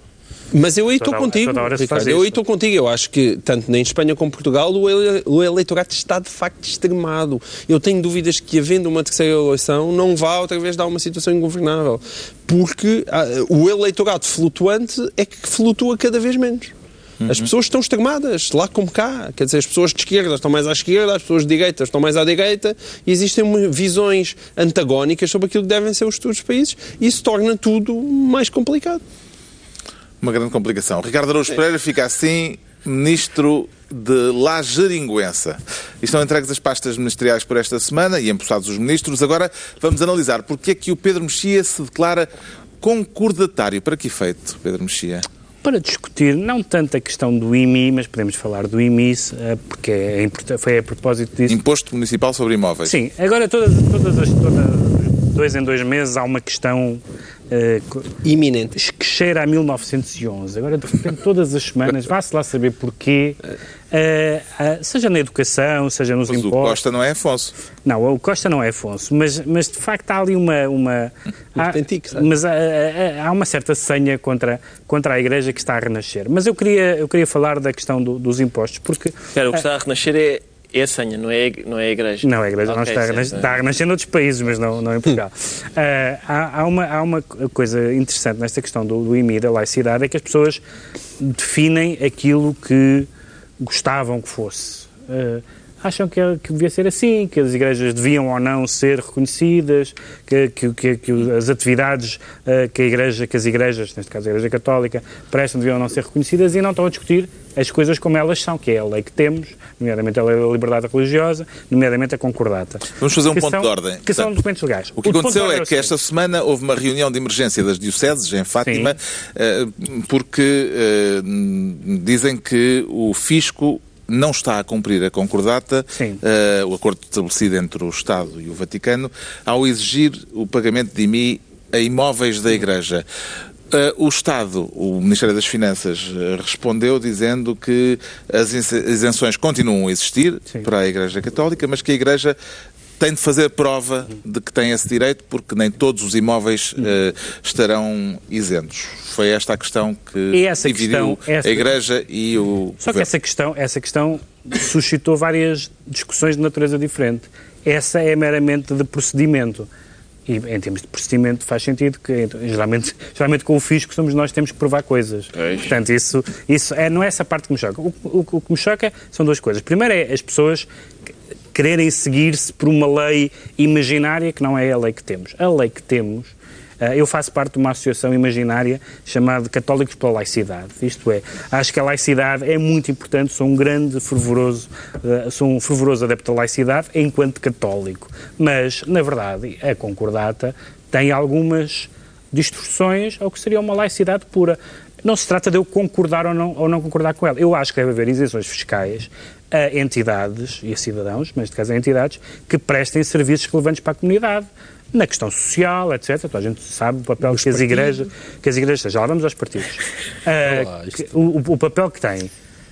C: Mas eu aí estou contigo. Ricardo. eu aí estou contigo. Eu acho que, tanto em Espanha como em Portugal, o, ele- o eleitorado está de facto extremado. Eu tenho dúvidas que, havendo uma terceira eleição, não vá outra vez dar uma situação ingovernável. Porque ah, o eleitorado flutuante é que flutua cada vez menos. As pessoas estão extremadas, lá como cá. Quer dizer, as pessoas de esquerda estão mais à esquerda, as pessoas de direita estão mais à direita, e existem visões antagónicas sobre aquilo que devem ser os futuros países, e isso torna tudo mais complicado.
B: Uma grande complicação. Ricardo Araújo Pereira fica assim ministro de La Geringuença. E Estão entregues as pastas ministeriais por esta semana e empossados os ministros. Agora vamos analisar porque é que o Pedro Mexia se declara concordatário. Para que efeito, Pedro Mexia?
E: Para discutir não tanto a questão do IMI, mas podemos falar do IMIS, eh, porque é foi a propósito disso.
B: Imposto Municipal sobre Imóveis.
E: Sim, agora todas, todas as, todas, dois em dois meses há uma questão eh, co-
C: Iminente.
E: que cheira a 1911. Agora, de repente, todas as semanas, vá-se lá saber porquê, eh, ah, seja na educação, seja nos
B: Mas o
E: impostos.
B: Costa não é Afonso.
E: Não, o Costa não é Afonso, mas, mas de facto há ali uma. uma há,
C: sabe?
E: mas há, há- há uma certa senha contra, contra a Igreja que está a renascer. Mas eu queria, eu queria falar da questão do- dos impostos, porque.
F: Espera, o que está a renascer é, é a senha, não é, não é a igreja.
E: Não, a Igreja não
F: Ok,
E: está está a renascer noutros países, mas não, não em Portugal. Ah, há, há uma, há uma coisa interessante nesta questão do, do IMI, da laicidade, é que as pessoas definem aquilo que gostavam que fosse. Ah, acham que, é- que devia ser assim, que as igrejas deviam ou não ser reconhecidas, que, que, que- que as atividades ah, que, a igreja, que as igrejas, neste caso a Igreja Católica, prestam deviam ou não ser reconhecidas e não estão a discutir as coisas como elas são, que é a lei que temos, nomeadamente a lei da liberdade religiosa, nomeadamente a concordata.
B: Vamos fazer um ponto
E: são-
B: de ordem.
E: Que são documentos legais.
B: O que
E: ponto de
B: aconteceu é
E: o
B: que esta semana houve uma reunião de emergência das dioceses em Fátima, eh, porque eh, dizem que o fisco não está a cumprir a concordata, eh, o acordo estabelecido entre o Estado e o Vaticano, ao exigir o pagamento de IMI a imóveis da Igreja. Uh, o Estado, o Ministério das Finanças, uh, respondeu dizendo que as isenções continuam a existir Sim. para a Igreja Católica, mas que a Igreja tem de fazer prova de que tem esse direito, porque nem todos os imóveis uh, estarão isentos. Foi esta a questão que dividiu questão, essa... a Igreja e o
E: Só governo. que essa questão, essa questão suscitou várias discussões de natureza diferente. Essa é meramente de procedimento. E em termos de procedimento faz sentido que, geralmente, geralmente com o fisco somos nós que temos que provar coisas. É Portanto, isso, isso é, não é essa parte que me choca. O, o, o que me choca são duas coisas. Primeiro é as pessoas quererem seguir-se por uma lei imaginária que não é a lei que temos. A lei que temos eh, eu faço parte de uma associação imaginária chamada Católicos pela Laicidade. Isto é, acho que a laicidade é muito importante, sou um grande fervoroso, eh, sou um fervoroso adepto da laicidade enquanto católico. Mas, na verdade, a concordata tem algumas distorções ao que seria uma laicidade pura. Não se trata de eu concordar ou não, ou não concordar com ela. Eu acho que deve haver isenções fiscais a entidades e a cidadãos, mas neste caso a entidades, que prestem serviços relevantes para a comunidade. Na questão social, etc. Toda a gente sabe o papel que as, igrejas, que as igrejas. Já lá vamos aos partidos. Uh, que, o, o papel que têm.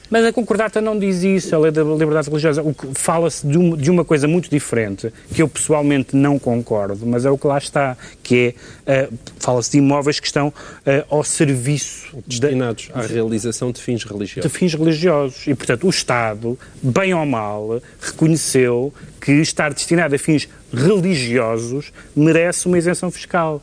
E: Mas a concordata não diz isso, a lei da liberdade religiosa. Fala-se de, de, uma coisa muito diferente, que eu pessoalmente não concordo, mas é o que lá está, que é, uh, fala-se de imóveis que estão uh, ao serviço...
C: Destinados de, à realização de fins religiosos.
E: De fins religiosos. E, portanto, o Estado, bem ou mal, reconheceu que estar destinado a fins religiosos merece uma isenção fiscal.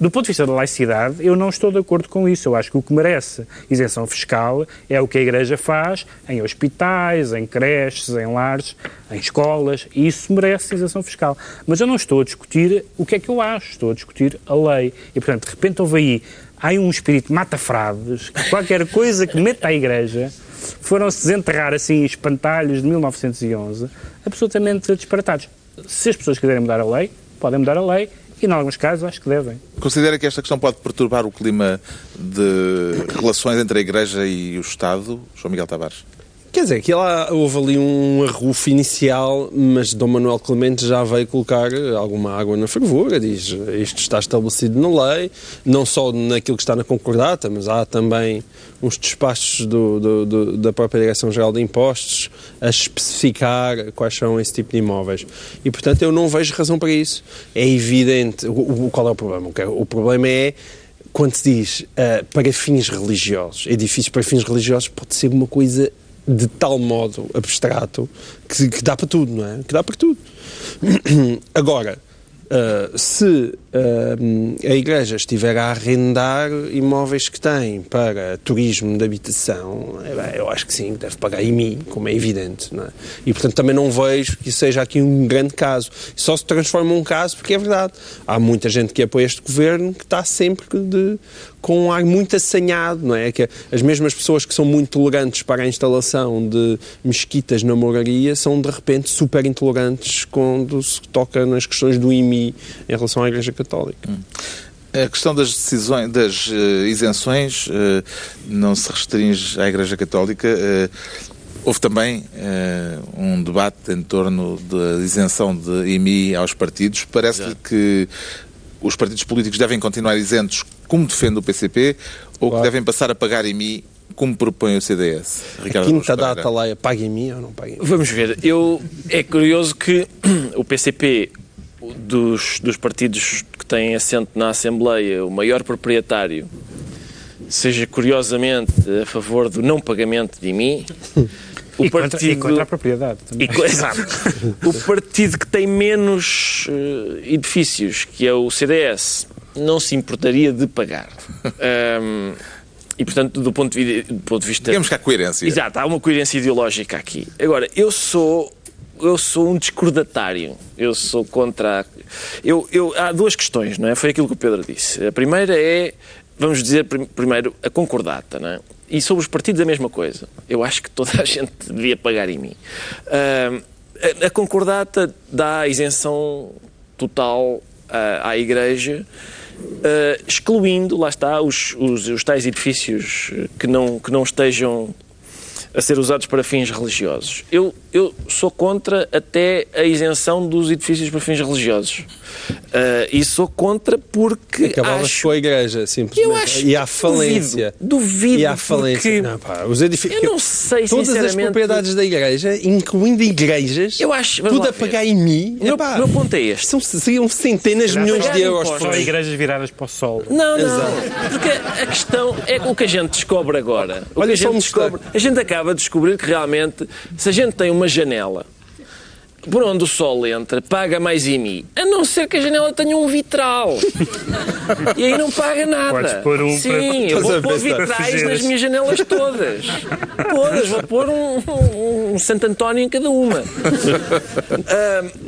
E: Do ponto de vista da laicidade, eu não estou de acordo com isso. Eu acho que o que merece isenção fiscal é o que a Igreja faz em hospitais, em creches, em lares, em escolas. E isso merece isenção fiscal. Mas eu não estou a discutir o que é que eu acho, estou a discutir a lei. E, portanto, de repente houve aí, há um espírito mata-frades, que qualquer coisa que meta a Igreja foram-se desenterrar assim espantalhos de 1911, absolutamente disparatados. Se as pessoas quiserem mudar a lei, podem mudar a lei e, em alguns casos, acho que devem.
B: Considera que esta questão pode perturbar o clima de relações entre a Igreja e o Estado, João Miguel Tavares?
C: Quer dizer, que houve ali um arrufo inicial, mas Dom Manuel Clemente já veio colocar alguma água na fervura, diz isto está estabelecido na lei, não só naquilo que está na concordata, mas há também uns despachos do, do, do, da própria Direção-Geral de Impostos a especificar quais são esse tipo de imóveis. E, portanto, eu não vejo razão para isso. É evidente. O, o qual é o problema? O problema é quando se diz uh, para fins religiosos, edifícios para fins religiosos pode ser uma coisa de tal modo abstrato que, que dá para tudo, não é? Que dá para tudo. Agora, Uh, se a Igreja estiver a arrendar imóveis que tem para turismo de habitação, é, eu acho que sim, deve pagar IMI, como é evidente. É? E, portanto, também não vejo que seja aqui um grande caso. Só se transforma um caso porque é verdade. Há muita gente que apoia este governo que está sempre de, com um ar muito assanhado, não é? Que as mesmas pessoas que são muito tolerantes para a instalação de mesquitas na moraria são de repente super intolerantes quando se toca nas questões do IMI em relação à Igreja Católica. Hum.
B: A questão das decisões, das uh, isenções, uh, não se restringe à Igreja Católica. Uh, houve também um debate em torno da isenção de IMI aos partidos. Parece-lhe que os partidos políticos devem continuar isentos como defende o PCP, ou claro. que devem passar a pagar mim como propõe o CDS?
C: Ricardo a quinta data lá é paga em mim ou não paga em mim?
F: Vamos ver. Eu, é curioso que o PCP, dos, dos partidos que têm assento na Assembleia, o maior proprietário, seja curiosamente a favor do não pagamento de mim.
E: O e, partido... contra, e contra a propriedade também.
F: E, exato. o partido que tem menos uh, edifícios, que é o CDS, não se importaria de pagar. Um, e, portanto, do ponto, de, do ponto de vista...
B: Digamos que há coerência.
F: Exato, há uma coerência ideológica aqui. Agora, eu sou eu sou um discordatário. Eu sou contra. Eu, eu, há duas questões, não é? Foi aquilo que o Pedro disse. A primeira é, vamos dizer primeiro, a concordata, não é? E sobre os partidos, a mesma coisa. Eu acho que toda a gente devia pagar em mim. Uh, a, concordata dá isenção total uh, à Igreja uh, excluindo, lá está, os, os, os, tais edifícios que não, que não estejam a ser usados para fins religiosos. Eu, eu sou contra até a isenção dos edifícios para fins religiosos. Uh, e sou contra porque
C: Acabava
F: acho...
C: com a igreja, simplesmente.
F: Eu acho,
C: e à falência.
F: Duvido, duvido
C: e à falência.
F: porque...
C: Não, pá, os edifícios...
F: Eu não sei,
C: Todas as
F: sinceramente...
C: propriedades da igreja, incluindo igrejas,
F: Eu acho- vamos
C: tudo a
F: ver.
C: pagar em mim.
F: O meu,
C: epá,
F: meu ponto é este.
C: são, seriam centenas de milhões de euros por ano.
E: igrejas viradas para o sol.
F: Não, não. Porque a questão é o que a gente descobre agora. O
C: Olha,
F: que a
C: só
F: gente descobre. A gente acaba de descobrir que realmente, se a gente tem uma janela por onde o sol entra, paga mais IMI. A não ser que a janela tenha um vitral. E aí não paga nada.
E: Podes pôr um
F: Sim,
E: para-
F: eu vou pôr vitrais nas minhas janelas todas. Todas. Vou pôr um, um, um Santo António em cada uma.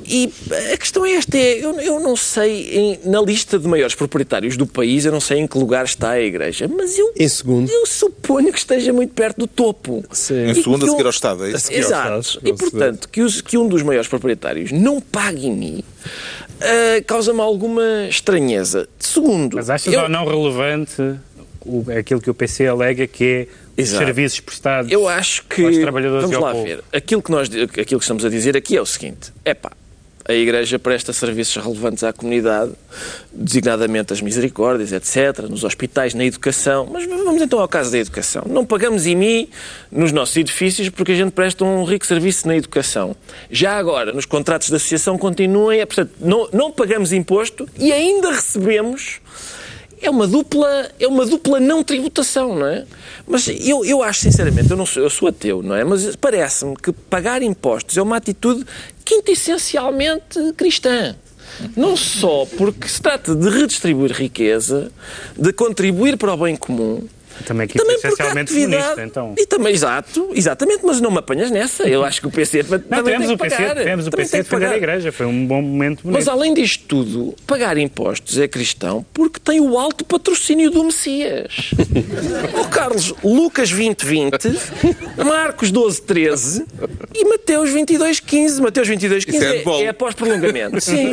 F: E a questão é esta: é, eu, eu não sei, em- na lista de maiores proprietários do país, eu não sei em que lugar está a igreja, mas eu,
C: Em segundo.
F: eu suponho que esteja muito perto do topo.
C: Sim.
B: Em segundo, a seguir ao Estado, é isso?
F: Exato. E portanto, que, os- que um dos maiores proprietários não pague em mim ah, causa-me alguma estranheza. Segundo,
E: Mas achas
F: eu-
E: ou não relevante o, aquilo que o PC alega que é
F: Exato.
E: serviços prestados
F: Eu acho que.
E: aos trabalhadores
F: Vamos lá
E: povo?
F: ver. Aquilo que, nós, aquilo que estamos a dizer aqui é o seguinte: é pá. A Igreja presta serviços relevantes à comunidade, designadamente as misericórdias, etc., nos hospitais, na educação. Mas vamos então ao caso da educação. Não pagamos IMI nos nossos edifícios porque a gente presta um rico serviço na educação. Já agora, nos contratos de associação continuem, é, portanto, não, não pagamos imposto e ainda recebemos é uma dupla, é uma dupla não tributação, não é? Mas eu, eu acho, sinceramente, eu, não sou, eu sou ateu, não é? Mas parece-me que pagar impostos é uma atitude quintessencialmente cristã. Não só porque se trata de redistribuir riqueza, de contribuir para o bem comum,
E: Também que
F: também
E: é essencialmente feminista, então.
F: E também, exato, exatamente, mas não me apanhas nessa. Eu acho que o PC
E: Não,
F: também
E: tivemos
F: tem
E: o
F: que
E: PC, tivemos o
F: Também
E: PC
F: tem
E: a
F: que
E: defender a igreja. Foi um bom momento bonito.
F: Mas além disto tudo, pagar impostos é cristão porque tem o alto patrocínio do Messias. Ó Carlos, Lucas 20, 20, Marcos 12, 13 e Mateus 22, 15. Mateus 22, 15
B: Isso é
F: é, é após prolongamento. Sim.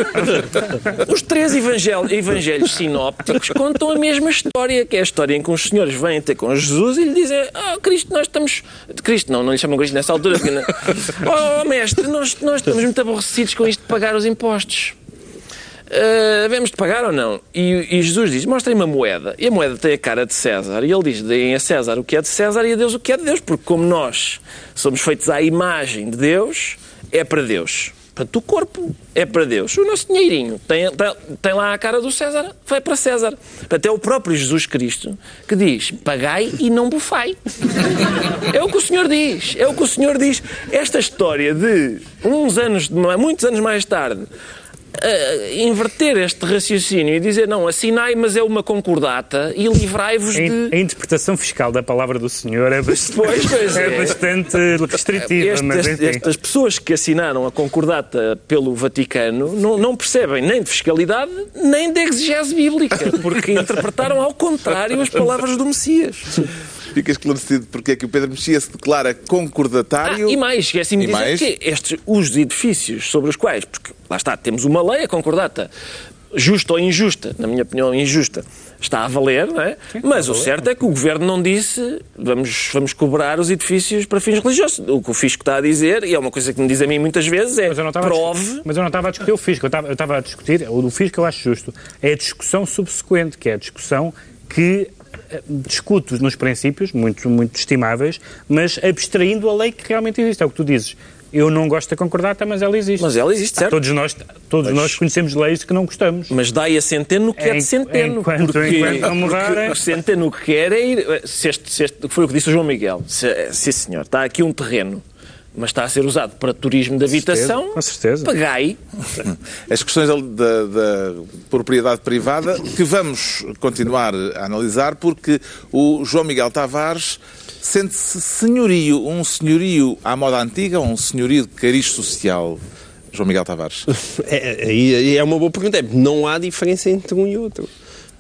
F: Os três evangel- evangelhos sinópticos contam a mesma história, que é a história em que os senhores vêm ter com Jesus e lhe dizem: Ah, Cristo, nós estamos. Cristo, não, não lhe chamam Cristo nessa altura. porque Oh, mestre, nós, nós estamos muito aborrecidos com isto de pagar os impostos. Uh, devemos de pagar ou não? E, e Jesus diz: mostrem-me a moeda. E a moeda tem a cara de César. E ele diz: deem a César o que é de César e a Deus o que é de Deus. Porque, como nós somos feitos à imagem de Deus, é para Deus. Portanto, o corpo é para Deus. O nosso dinheirinho tem, tem, lá a cara do César, vai para César. Portanto, é o próprio Jesus Cristo que diz: pagai e não bufai. É o que o Senhor diz. É o que o Senhor diz. Esta história de uns anos, muitos anos mais tarde, uh, inverter este raciocínio e dizer não, assinai, mas é uma concordata e livrai-vos de.
E: a interpretação fiscal da palavra do Senhor é bastante,
F: Pois, pois
E: é
F: é.
E: bastante restritiva.
F: Este-
E: mas,
F: este- estas pessoas que assinaram a concordata pelo Vaticano não, não percebem nem de fiscalidade nem de exegese bíblica, porque interpretaram ao contrário as palavras do Messias.
B: Fica esclarecido porque é que o Pedro Mexia se declara
F: Ah,
B: concordatário.
F: e mais, esqueci-me de dizer
B: mais?
F: que estes, os edifícios sobre os quais, porque lá está, temos uma lei, a concordata, justa ou injusta, na minha opinião, injusta, está a valer, não é? Mas o certo é que o governo não disse vamos, vamos cobrar os edifícios para fins religiosos. O que o fisco está a dizer, e é uma coisa que me diz a mim muitas vezes, é
E: Mas eu não estava a
F: prove.
E: mas eu não estava a discutir o fisco, eu estava, eu estava a discutir, o do fisco eu acho justo, é a discussão subsequente, que é a discussão que eh, discute nos princípios, muito, muito estimáveis, mas abstraindo a lei que realmente existe. É o que tu dizes. Eu não gosto da concordata, mas ela existe.
F: Mas ela existe, certo?
E: Todos nós, todos nós conhecemos leis que não gostamos.
F: Mas dai a centeno o que é de centeno.
E: enquanto-
F: porque,
E: enquanto mudarem-
F: porque o centeno o que quer é ir. Se este, se este- foi o que disse o João Miguel. Se, sim, senhor, está aqui um terreno, mas está a ser usado para turismo de habitação.
E: com certeza.
F: Pagai.
B: As questões da, da- da propriedade privada que vamos continuar a analisar porque o João Miguel Tavares sente-se senhorio, um senhorio à moda antiga ou um senhorio de cariz social. João Miguel Tavares.
C: É, aí é uma boa pergunta. É, não há diferença entre um e outro.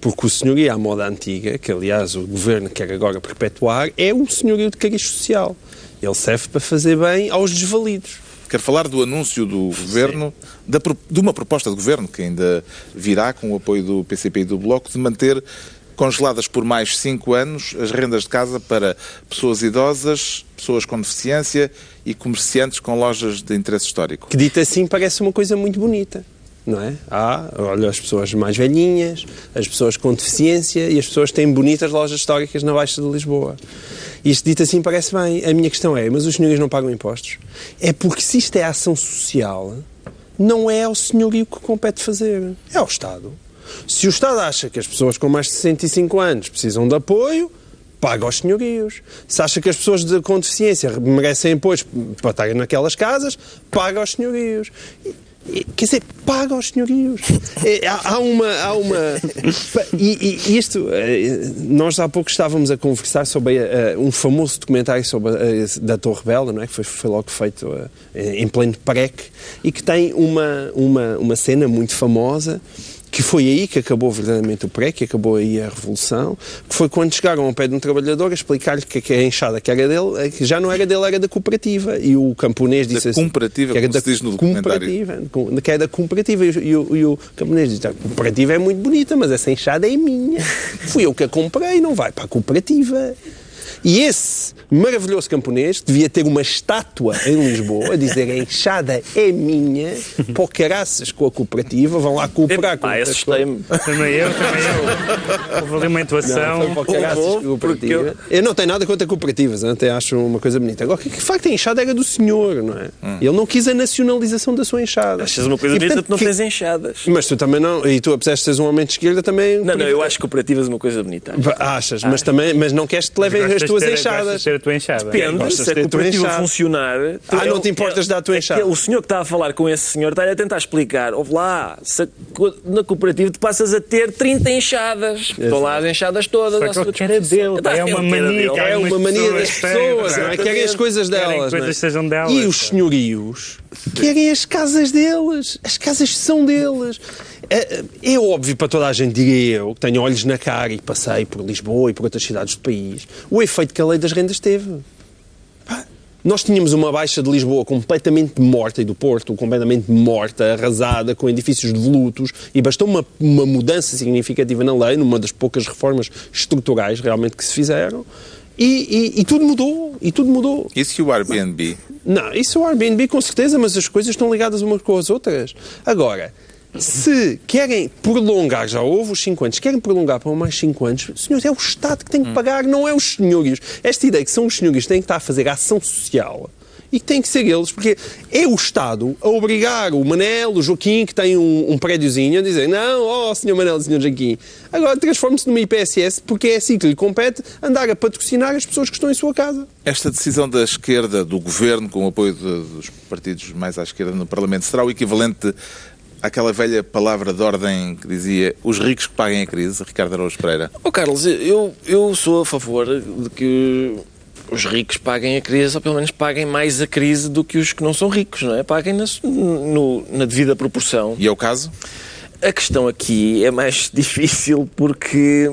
C: Porque o senhorio à moda antiga, que aliás o governo quer agora perpetuar, é um senhorio de cariz social. Ele serve para fazer bem aos desvalidos.
B: Quero falar do anúncio do Governo, da de uma proposta de Governo que ainda virá com o apoio do PCP e do Bloco de manter congeladas por mais cinco anos as rendas de casa para pessoas idosas, pessoas com deficiência e comerciantes com lojas de interesse histórico.
C: Que dito assim parece uma coisa muito bonita. Não é? Há, olha, as pessoas mais velhinhas, as pessoas com deficiência e as pessoas que têm bonitas lojas históricas na Baixa de Lisboa. Isto dito assim parece bem. A minha questão é, mas os senhores não pagam impostos? É porque se isto é ação social, não é ao senhorio que compete fazer, é ao Estado. Se o Estado acha que as pessoas com mais de 65 anos precisam de apoio, paga aos senhorios. Se acha que as pessoas de, com deficiência merecem apoio para estarem naquelas casas, paga aos senhorios. Quer dizer, paga aos senhorios. É, há, há, uma. Há uma e, e, isto, eh, nós há pouco estávamos a conversar sobre uh, um famoso documentário sobre, uh, da Torre Bela, não é? que foi, foi logo feito uh, em pleno PREC, e que tem uma, uma, uma cena muito famosa que foi aí que acabou verdadeiramente o pré, que acabou aí a revolução, que foi quando chegaram ao pé de um trabalhador a explicar-lhe que a enxada que era dele, que já não era dele, era da cooperativa. E o camponês disse
B: da
C: assim...
B: Comparativa,
C: que era
B: da se diz no
C: cooperativa, que era da cooperativa. E, o, e o camponês disse, a cooperativa é muito bonita, mas essa enxada é minha. Fui eu que a comprei, não vai para a cooperativa. E esse maravilhoso camponês devia ter uma estátua em Lisboa a dizer a enxada é minha, pô caraças com a cooperativa, vão lá cooperar com
F: Ah,
C: a
F: assustei-me.
E: Também eu, também eu. Houve ali uma intuação.
C: Não, foi para o caraças com a cooperativa. Eu... não tenho nada contra cooperativas, até acho uma coisa bonita. Agora, que de facto a enxada era do senhor, não é? Ele não quis a nacionalização da sua enxada.
F: Achas uma coisa
C: E,
F: bonita,
C: portanto,
F: tu não
C: que-
F: tens enxadas.
C: Mas tu também não, e tu apesar de seres um homem de esquerda também...
F: Não, não, eu acho cooperativas uma coisa bonita.
C: Achas, mas também mas não queres que te levem as tuas
E: ter-
C: enxadas.
E: ter a tua enxada.
F: Depende,
C: Gostas
F: se a
C: ter a
F: cooperativa funcionar...
C: Ah, não te importas dar a tua
F: é
C: enxada.
F: O senhor que está a falar com esse senhor está a tentar explicar. Ouve lá, na cooperativa tu passas a ter 30 enxadas. Estão lá as enxadas todas.
E: Só que dele, é uma mania.
C: É uma mania das
E: pessoas
C: é? Querem as coisas delas. é? E os senhorios querem as casas deles. As casas são deles. É, é óbvio para toda a gente, diria eu, que tenho olhos na cara e passei por Lisboa e por outras cidades do país, o efeito que a lei das rendas teve. Nós tínhamos uma baixa de Lisboa completamente morta e do Porto completamente morta, arrasada, com edifícios de lutos, e bastou uma, uma mudança significativa na lei, numa das poucas reformas estruturais realmente que se fizeram, e, e- e tudo mudou, e tudo mudou.
B: Isso e o Airbnb.
C: Não, isso é o Airbnb com certeza, mas as coisas estão ligadas umas com as outras. Agora, se querem prolongar, já houve os 5 anos, se querem prolongar para mais 5 anos, senhores, é o Estado que tem que pagar, não é os senhores. Esta ideia que são os senhores que têm que estar a fazer ação social e que têm que ser eles, porque é o Estado a obrigar o Manel, o Joaquim, que tem um, um prédiozinho, a dizer não, ó, senhor Manel, senhor Joaquim, agora transforme-se numa IPSS porque é assim que lhe compete andar a patrocinar as pessoas que estão em sua casa.
B: Esta decisão da esquerda, do governo, com o apoio de- dos partidos mais à esquerda no Parlamento, será o equivalente àquela velha palavra de ordem que dizia os ricos que paguem a crise, Ricardo Araújo Pereira?
F: Oh, Carlos, eu, eu sou a favor de que os ricos paguem a crise, ou pelo menos paguem mais a crise do que os que não são ricos, não é? Paguem na, no- na devida proporção.
B: E é o caso?
F: A questão aqui é mais difícil porque,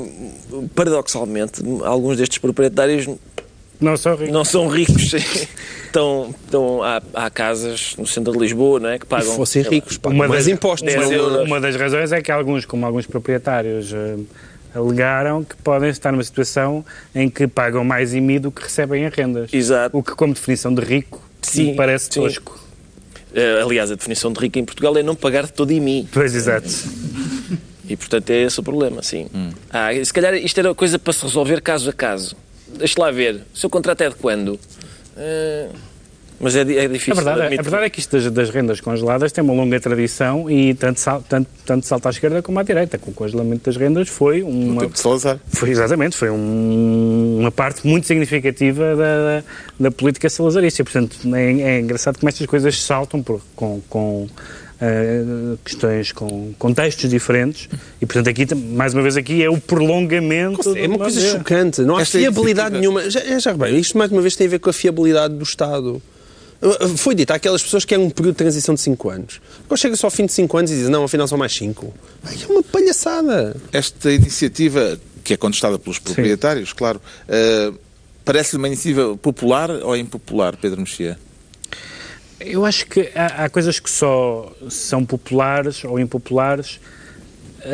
F: paradoxalmente, alguns destes proprietários
E: Não só rico.
F: não são ricos. estão, estão, há, há casas no centro de Lisboa não é, que
C: Se
F: pagam.
C: fossem
F: sei lá,
C: ricos, pagam mais
E: das,
C: impostos.
E: uma,
F: euros.
E: uma das razões é que alguns, como alguns proprietários, eh, alegaram que podem estar numa situação em que pagam mais IMI do que recebem em rendas.
F: Exato.
E: O que, como definição de rico,
F: Sim,
E: parece
F: sim.
E: tosco.
F: Eh, aliás, a definição de rico em Portugal é não pagar de todo IMI.
E: Pois, exato.
F: E, portanto, é esse o problema, sim. Ah, se calhar isto era coisa para se resolver caso a caso. Deixa lá ver. O seu contrato é de quando? Eh, mas é, é
E: A
F: difícil.
E: verdade, é- a verdade é que isto das, das rendas congeladas tem uma longa tradição e tanto, sal- tanto, tanto salta à esquerda como à direita. Com o congelamento das rendas foi uma,
B: tempo de Salazar.
E: Foi, exatamente, foi um- uma parte muito significativa da, da, da política salazarista. E, Portanto, é, é engraçado como estas coisas saltam por, com, com eh, questões, com contextos diferentes. E, portanto, aqui, mais uma vez, aqui é o prolongamento...
C: É uma coisa chocante. Não há
B: Esta
C: fiabilidade
B: iniciativa-
C: nenhuma. Já, já repare, isto mais uma vez tem a ver com a fiabilidade do Estado. Uh, Foi dito àquelas pessoas que é um período de transição de 5 anos. Agora chega só ao fim de 5 anos e diz, não, afinal são mais 5. É uma palhaçada.
B: Esta iniciativa, que é contestada pelos proprietários, claro, eh, parece uma iniciativa popular ou impopular, Pedro Mexia?
E: Eu acho que há, há coisas que só são populares ou impopulares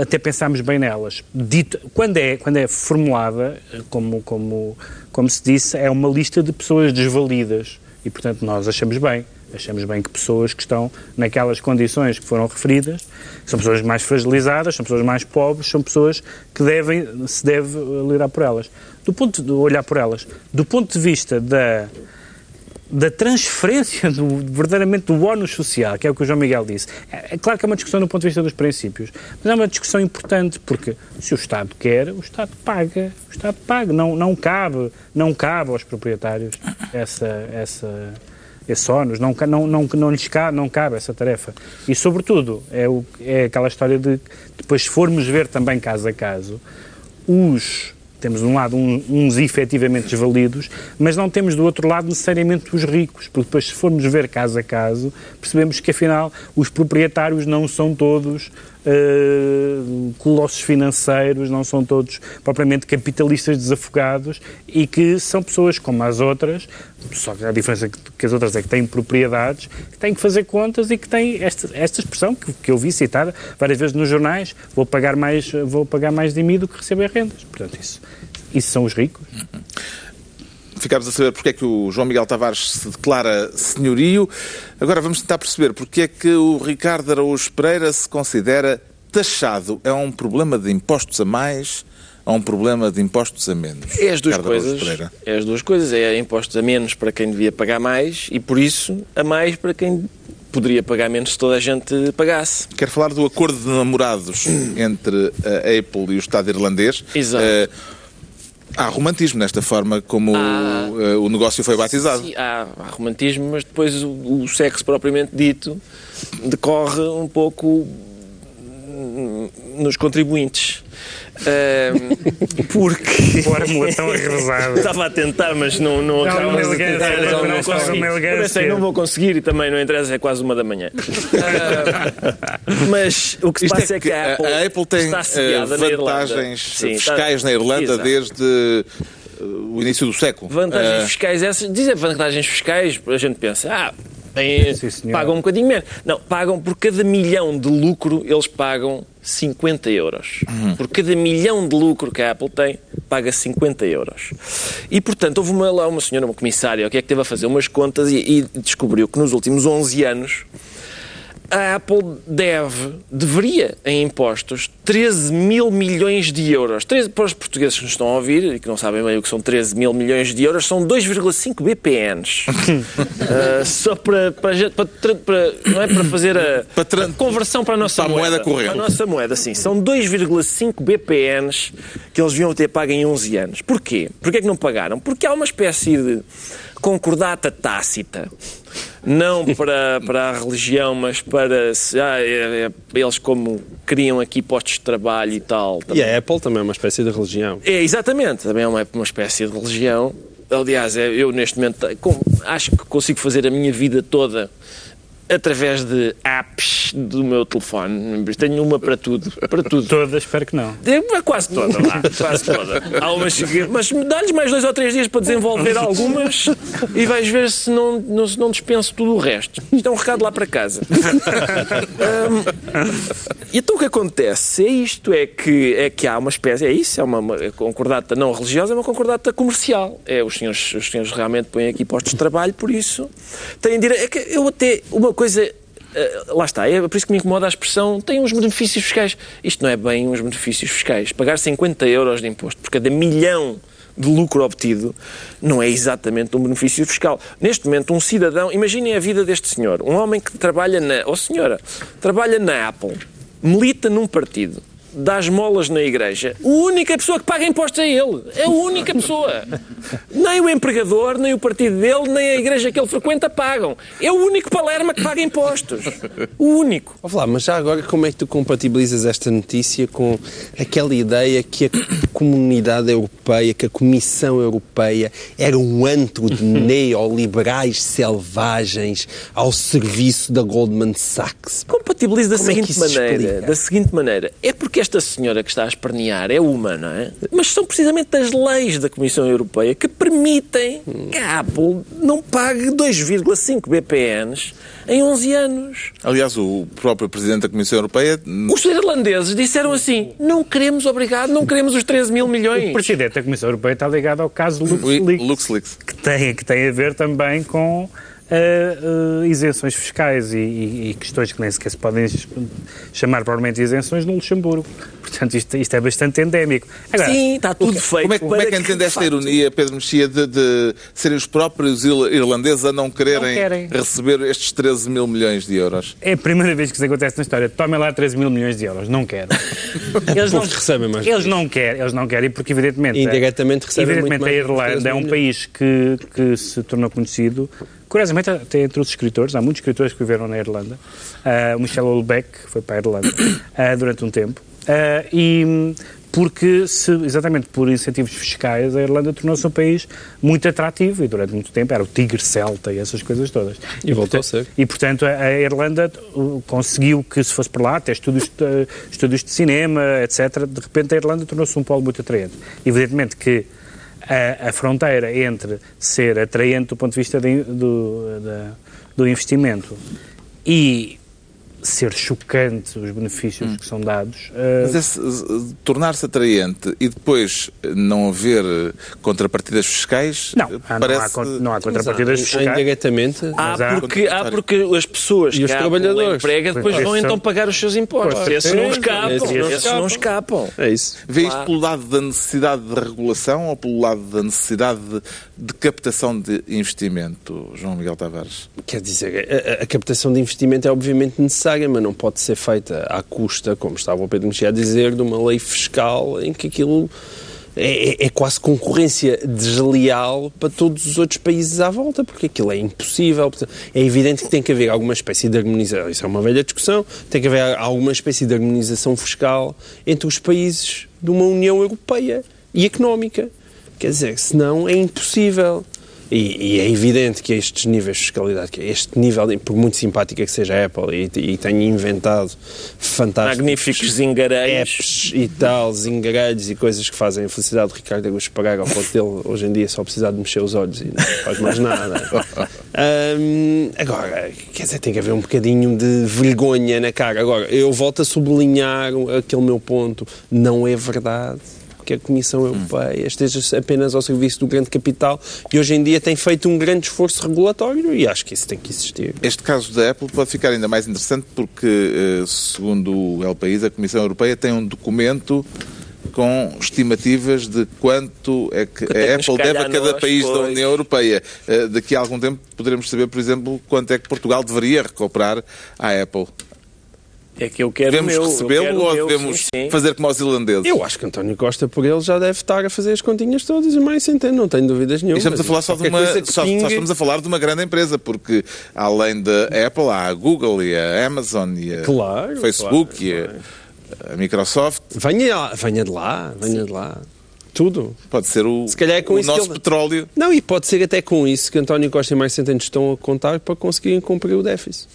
E: até pensámos bem nelas. Dito, quando, é, quando é formulada, como, como, como se disse, é uma lista de pessoas desvalidas. E, portanto, nós achamos bem. Achamos bem que pessoas que estão naquelas condições que foram referidas são pessoas mais fragilizadas, são pessoas mais pobres, são pessoas que devem, se deve lidar por elas. Do ponto de olhar por elas, do ponto de vista da, da transferência do, verdadeiramente do ónus social, que é o que o João Miguel disse. É, é, claro que é uma discussão do ponto de vista dos princípios, mas é uma discussão importante, porque se o Estado quer, o Estado paga. O Estado paga. Não, não, cabe, não cabe aos proprietários essa, essa, esse ónus, não, não, não, não lhes cabe, não cabe essa tarefa. E, sobretudo, é, o, é aquela história de, depois, se formos ver também caso a caso, os temos de um lado uns efetivamente desvalidos, mas não temos do outro lado necessariamente os ricos, porque depois se formos ver caso a caso, percebemos que afinal os proprietários não são todos uh, colossos financeiros, não são todos propriamente capitalistas desafogados e que são pessoas como as outras, só que a diferença que as outras é que têm propriedades, que têm que fazer contas e que têm esta, esta expressão que, que eu vi citada várias vezes nos jornais, vou pagar mais, vou pagar mais de mim do que receber rendas. Portanto, isso, isso são os ricos.
B: Ficámos a saber porque é que o João Miguel Tavares se declara senhorio. Agora vamos tentar perceber porque é que o Ricardo Araújo Pereira se considera taxado. É um problema de impostos a mais ou um problema de impostos a menos?
F: É as duas Ricardo coisas. É as duas coisas. É impostos a menos para quem devia pagar mais e, por isso, a mais para quem poderia pagar menos se toda a gente pagasse.
B: Quero falar do acordo de namorados entre a Apple e o Estado irlandês.
F: Exato. Uh,
B: Há romantismo nesta forma como há, o, eh, o, negócio foi batizado.
F: Sim, há, há romantismo, mas depois o, o, sexo propriamente dito decorre um pouco nos contribuintes. Uh, porque.
E: Fórmula tão arrasada.
F: Estava a tentar, mas não, não, não, não, tentar, não, não consegui. Pensei, não vou conseguir e também não interessa, é quase uma da manhã. Uh, mas o que se Isto passa é que, é que a, Apple
B: a Apple tem eh, vantagens Sim, fiscais está... na Irlanda Exato. desde eh, o início do século.
F: Vantagens uh... fiscais essas. Dizer vantagens fiscais, a gente pensa, ah, Bem, pagam um bocadinho menos. Não, pagam por cada milhão de lucro, eles pagam 50 euros. Uhum. Por cada milhão de lucro que a Apple tem, paga 50 euros. E, portanto, houve uma, lá uma senhora, uma comissária, que é que teve a fazer umas contas e, e descobriu que nos últimos 11 anos a Apple deve, deveria, em impostos, 13 mil milhões de euros. 13, para os portugueses que nos estão a ouvir e que não sabem bem o que são 13 mil milhões de euros, são 2,5 BPNs. uh, só para, para, para, para, não é, para fazer a, a conversão para a nossa
B: para
F: moeda.
B: moeda corrente.
F: Para a nossa moeda, sim. São 2,5 BPNs que eles deviam ter pago em 11 anos. Porquê? Porquê é que não pagaram? Porque há uma espécie de concordata tácita não para, para a religião, mas para ah, é, é, eles como criam aqui postos de trabalho e tal.
C: Também. E a Apple também é uma espécie de religião.
F: É, exatamente, também é uma, uma espécie de religião. Aliás, é, eu neste momento acho que consigo fazer a minha vida toda através de apps do meu telefone. Tenho uma para tudo. Para tudo.
E: Toda, espero que não.
F: É, quase toda, lá. Quase toda. Há umas, mas dá-lhes mais dois ou três dias para desenvolver algumas e vais ver se não, não, se não dispenso tudo o resto. Isto é um recado lá para casa. um, e então o que acontece é isto, é que, é que há uma espécie, é isso, é uma, uma concordata não religiosa, é uma concordata comercial. É, os senhores, os senhores realmente põem aqui postos de trabalho, por isso têm direito. É que eu até, uma coisa. Uh, lá está, é por isso que me incomoda a expressão tem uns benefícios fiscais. Isto não é bem uns benefícios fiscais. Pagar 50 euros de imposto por cada milhão de lucro obtido não é exatamente um benefício fiscal. Neste momento, um cidadão, imaginem a vida deste senhor, um homem que trabalha na, ou senhora, trabalha na Apple, milita num partido, dá esmolas na igreja, a única pessoa que paga impostos é ele. É a única pessoa. Nem o empregador, nem o partido dele, nem a igreja que ele frequenta pagam. É o único Palerma que paga impostos. O único.
C: Vou falar, mas já agora como é que tu compatibilizas esta notícia com aquela ideia que a comunidade europeia, que a Comissão Europeia era um antro de neoliberais selvagens ao serviço da Goldman Sachs?
F: Compatibiliza da como é seguinte é maneira. Da seguinte maneira. É porque esta senhora que está a espernear é uma, não é? Mas são precisamente as leis da Comissão Europeia que permitem que a Apple não pague 2,5 BPNs em 11 anos.
B: Aliás, o próprio Presidente da Comissão Europeia...
F: Os irlandeses disseram assim, não queremos, obrigado, não queremos os 13 mil milhões.
E: O Presidente da Comissão Europeia está ligado ao caso LuxLeaks,
B: LuxLeaks.
E: Que, tem, que tem a ver também com uh, uh, isenções fiscais e, e, e, questões que nem sequer se podem chamar provavelmente isenções no Luxemburgo. Portanto, isto, isto é bastante endémico.
F: Agora, Sim, está tudo feito.
B: Como é, como é que entende esta ironia, Pedro Mexia, de, de, serem os próprios irlandeses a não quererem, não receber estes 13 mil milhões de euros?
E: É a primeira vez que isso acontece na história. Tomem lá 13 mil milhões de euros. Não quero.
C: Eles não recebem mais.
E: Eles não querem, eles não querem, porque evidentemente...
C: Indiretamente recebem
E: Evidentemente
C: muito
E: a Irlanda é um país que, que se tornou conhecido Curiosamente, até entre os escritores, há muitos escritores que viveram na Irlanda. Uh, Michel Houellebecq foi para a Irlanda uh, durante um tempo. Uh, e porque, se, exatamente por incentivos fiscais, a Irlanda tornou-se um país muito atrativo e durante muito tempo era o tigre celta e essas coisas todas.
C: E, e voltou portanto, a ser.
E: E, portanto, a, Irlanda conseguiu que, se fosse por lá, até estudos, estudos de cinema, etc., de repente a Irlanda tornou-se um polo muito atraente. Evidentemente que a, a, fronteira entre ser atraente do ponto de vista de, do, da, do investimento e ser chocante os benefícios hum. que são dados.
B: Uh... Mas esse, tornar-se atraente e depois não haver contrapartidas fiscais
E: não,
B: parece...
E: não, há, não há contrapartidas
C: há,
E: fiscais.
C: Indiretamente.
F: Há, há porque, há porque as pessoas
C: e os trabalhadores
F: emprega depois vão então pagar os seus impostos. Esses não escapam. Esses não escapam.
C: É isso.
B: Vê isto pelo lado da necessidade de regulação ou pelo lado da necessidade de, de captação de investimento, João Miguel Tavares?
C: Quer dizer, a, a captação de investimento é obviamente necessária mas não pode ser feita à custa, como estava o Pedro Mexia a dizer, de uma lei fiscal em que aquilo é, é, é, quase concorrência desleal para todos os outros países à volta, porque aquilo é impossível. É evidente que tem que haver alguma espécie de harmonização. Isso é uma velha discussão. Tem que haver alguma espécie de harmonização fiscal entre os países de uma União Europeia e económica. Quer dizer, senão é impossível. E, e, é evidente que estes níveis de fiscalidade, que este nível, por muito simpática que seja a Apple e, e tenha inventado fantásticos
F: magníficos zingarelhos
C: apps e tal, zingarelhos e coisas que fazem a felicidade do Ricardo Augusto pagar ao ponto dele hoje em dia só precisar de mexer os olhos e não faz mais nada. um, agora, quer dizer, tem que haver um bocadinho de vergonha na cara. Agora, eu volto a sublinhar aquele meu ponto, não é verdade que a Comissão Europeia esteja apenas ao serviço do grande capital e hoje em dia tem feito um grande esforço regulatório e acho que isso tem que existir.
B: Este caso da Apple pode ficar ainda mais interessante porque, eh, segundo o El País, a Comissão Europeia tem um documento com estimativas de quanto é que a é Apple deve a cada país da União Europeia. Eh, daqui a algum tempo poderemos saber, por exemplo, quanto é que Portugal deveria recuperar à Apple.
F: É que eu quero
B: Devemos recebê-lo ou devemos sim, sim. fazer como os irlandeses?
C: Eu acho que António Costa, por ele, já deve estar a fazer as continhas todas e mais centeno, não tenho dúvidas nenhuma.
B: estamos a falar só de uma, só, só, estamos a falar de uma grande empresa, porque além da Apple há a Google e a Amazon e a
C: claro,
B: Facebook
C: claro,
B: e a, a, Microsoft.
C: Venha, venha de lá, venha sim. de lá. Tudo.
B: Pode ser o, Se calhar é com o nosso ele... petróleo.
C: Não, e pode ser até com isso que António Costa e mais Centeno estão a contar para conseguirem cumprir o déficit.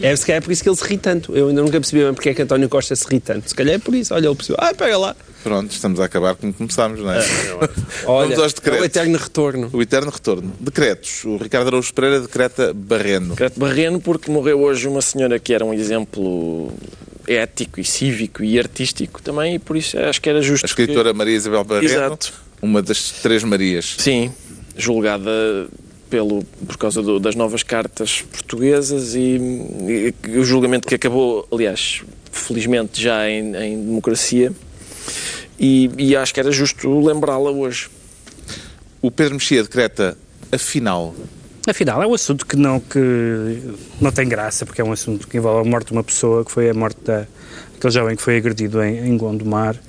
C: É, se calhar é por isso que ele se ri tanto. Eu ainda nunca percebi bem porque é que António Costa se ri tanto. Se calhar é por isso. Olha, ele percebeu. Ah, pega lá.
B: Pronto, estamos a acabar como começámos, não é? é
C: Olha, Vamos aos decretos. É o eterno retorno.
B: O eterno retorno. Decretos. O Ricardo Araújo Pereira decreta Barreno.
F: Decreto Barreno porque morreu hoje uma senhora que era um exemplo ético e cívico e artístico também e por isso acho que era justo.
B: A escritora
F: que...
B: Maria Isabel Barreno. Exato. Uma das três Marias.
F: Sim, julgada pelo, por causa do, das novas cartas portuguesas e, e, o julgamento que acabou, aliás, felizmente já em, em democracia e, e, acho que era justo lembrá-la hoje.
B: O Pedro Mexia decreta afinal.
E: Afinal, é um assunto que não, que não tem graça, porque é um assunto que envolve a morte de uma pessoa, que foi a morte da, daquele jovem que foi agredido em, em Gondomar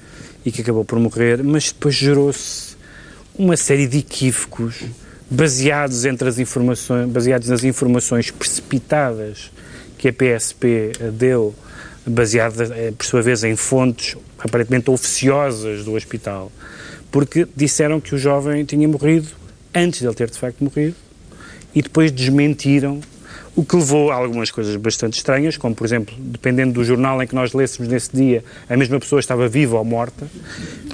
E: e que acabou por morrer, mas depois gerou-se uma série de equívocos baseados entre as informações, baseados nas informações precipitadas que a PSP deu, baseadas eh, por sua vez em fontes aparentemente oficiosas do hospital, porque disseram que o jovem tinha morrido antes de ele ter de facto morrido e depois desmentiram o que levou a algumas coisas bastante estranhas, como, por exemplo, dependendo do jornal em que nós lêssemos nesse dia, a mesma pessoa estava viva ou morta.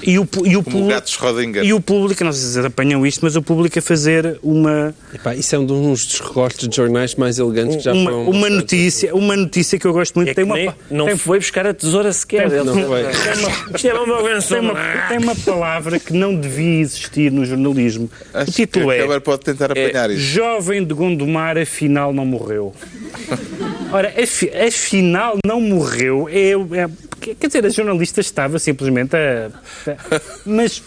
B: E o, e o público, gato Schrödinger.
E: E o público, não sei se apanham isto, mas o público a fazer uma...
C: Epá, isso é um dos recortes de jornais mais elegantes que já
E: uma,
C: foram...
E: Uma notícia, uma notícia que eu gosto muito.
F: É tem uma, nem, não tem, foi buscar a tesoura sequer.
E: Tem,
F: não
E: foi. Tem uma, Isto é uma, tem, uma, tem uma palavra que não devia existir no jornalismo.
B: Acho
E: o título
B: que
E: é...
B: pode tentar apanhar
E: é,
B: isso.
E: Jovem de Gondomar afinal não morreu. Ora, afinal não morreu. É, é, quer dizer, a jornalista estava simplesmente a. a mas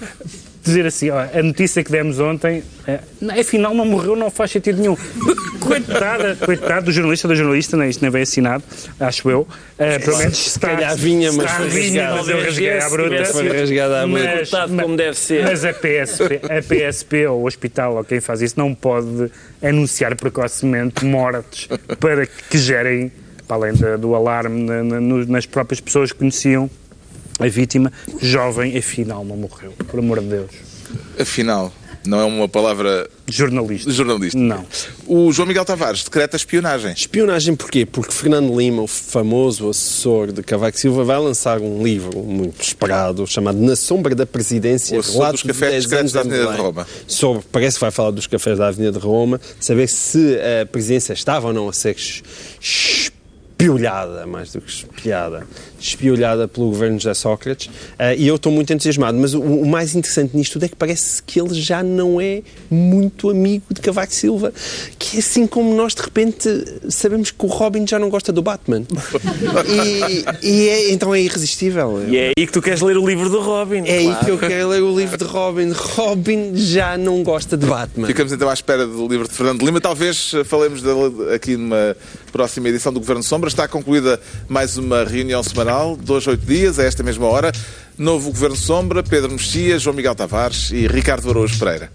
E: dizer assim, ó, a notícia que demos ontem, é, afinal não morreu, não faz sentido nenhum. Coitada, coitado do jornalista da jornalista, nem, isto nem vem assinado, acho eu. Uh, pelo menos
C: se está, calhar vinha, mas
E: foi vinha, mas eu rasguei à bruta.
C: Foi rasgada à bruta.
F: Mas, como deve ser.
E: Mas a PSP, a PSP ou o hospital ou quem faz isso não pode anunciar precocemente mortes para que gerem, para além do alarme na, na, nas próprias pessoas que conheciam a vítima, jovem, afinal não morreu, por amor de Deus.
B: Afinal, não é uma palavra
E: jornalista.
B: jornalista.
E: Não.
B: O João Miguel Tavares decreta espionagem.
C: Espionagem porquê? Porque Fernando Lima, o famoso assessor de Cavaco Silva, vai lançar um livro muito esperado chamado Na Sombra da Presidência.
B: O sobre dos cafés discretos da Avenida de Roma.
C: Sobre, parece que vai falar dos cafés da Avenida de Roma, saber se a presidência estava ou não a ser espiolhada, mais do que espiada, espiolhada pelo governo de José Sócrates, uh, e eu estou muito entusiasmado. Mas o, o, mais interessante nisto tudo é que parece que ele já não é muito amigo de Cavaco Silva, que é assim como nós de repente sabemos que o Robin já não gosta do Batman. e, e é, então é irresistível.
F: E é aí que tu queres ler o livro do Robin.
C: É claro. aí que eu quero ler o livro de Robin. Robin já não gosta de Batman.
B: Ficamos então à espera do livro de Fernando Lima. Talvez falemos dele aqui numa próxima edição do Governo Sombra. Está concluída mais uma reunião semanal, jornal, dois, oito dias, a esta mesma hora. Novo Governo Sombra, Pedro Mexia, João Miguel Tavares e Ricardo Araújo Pereira.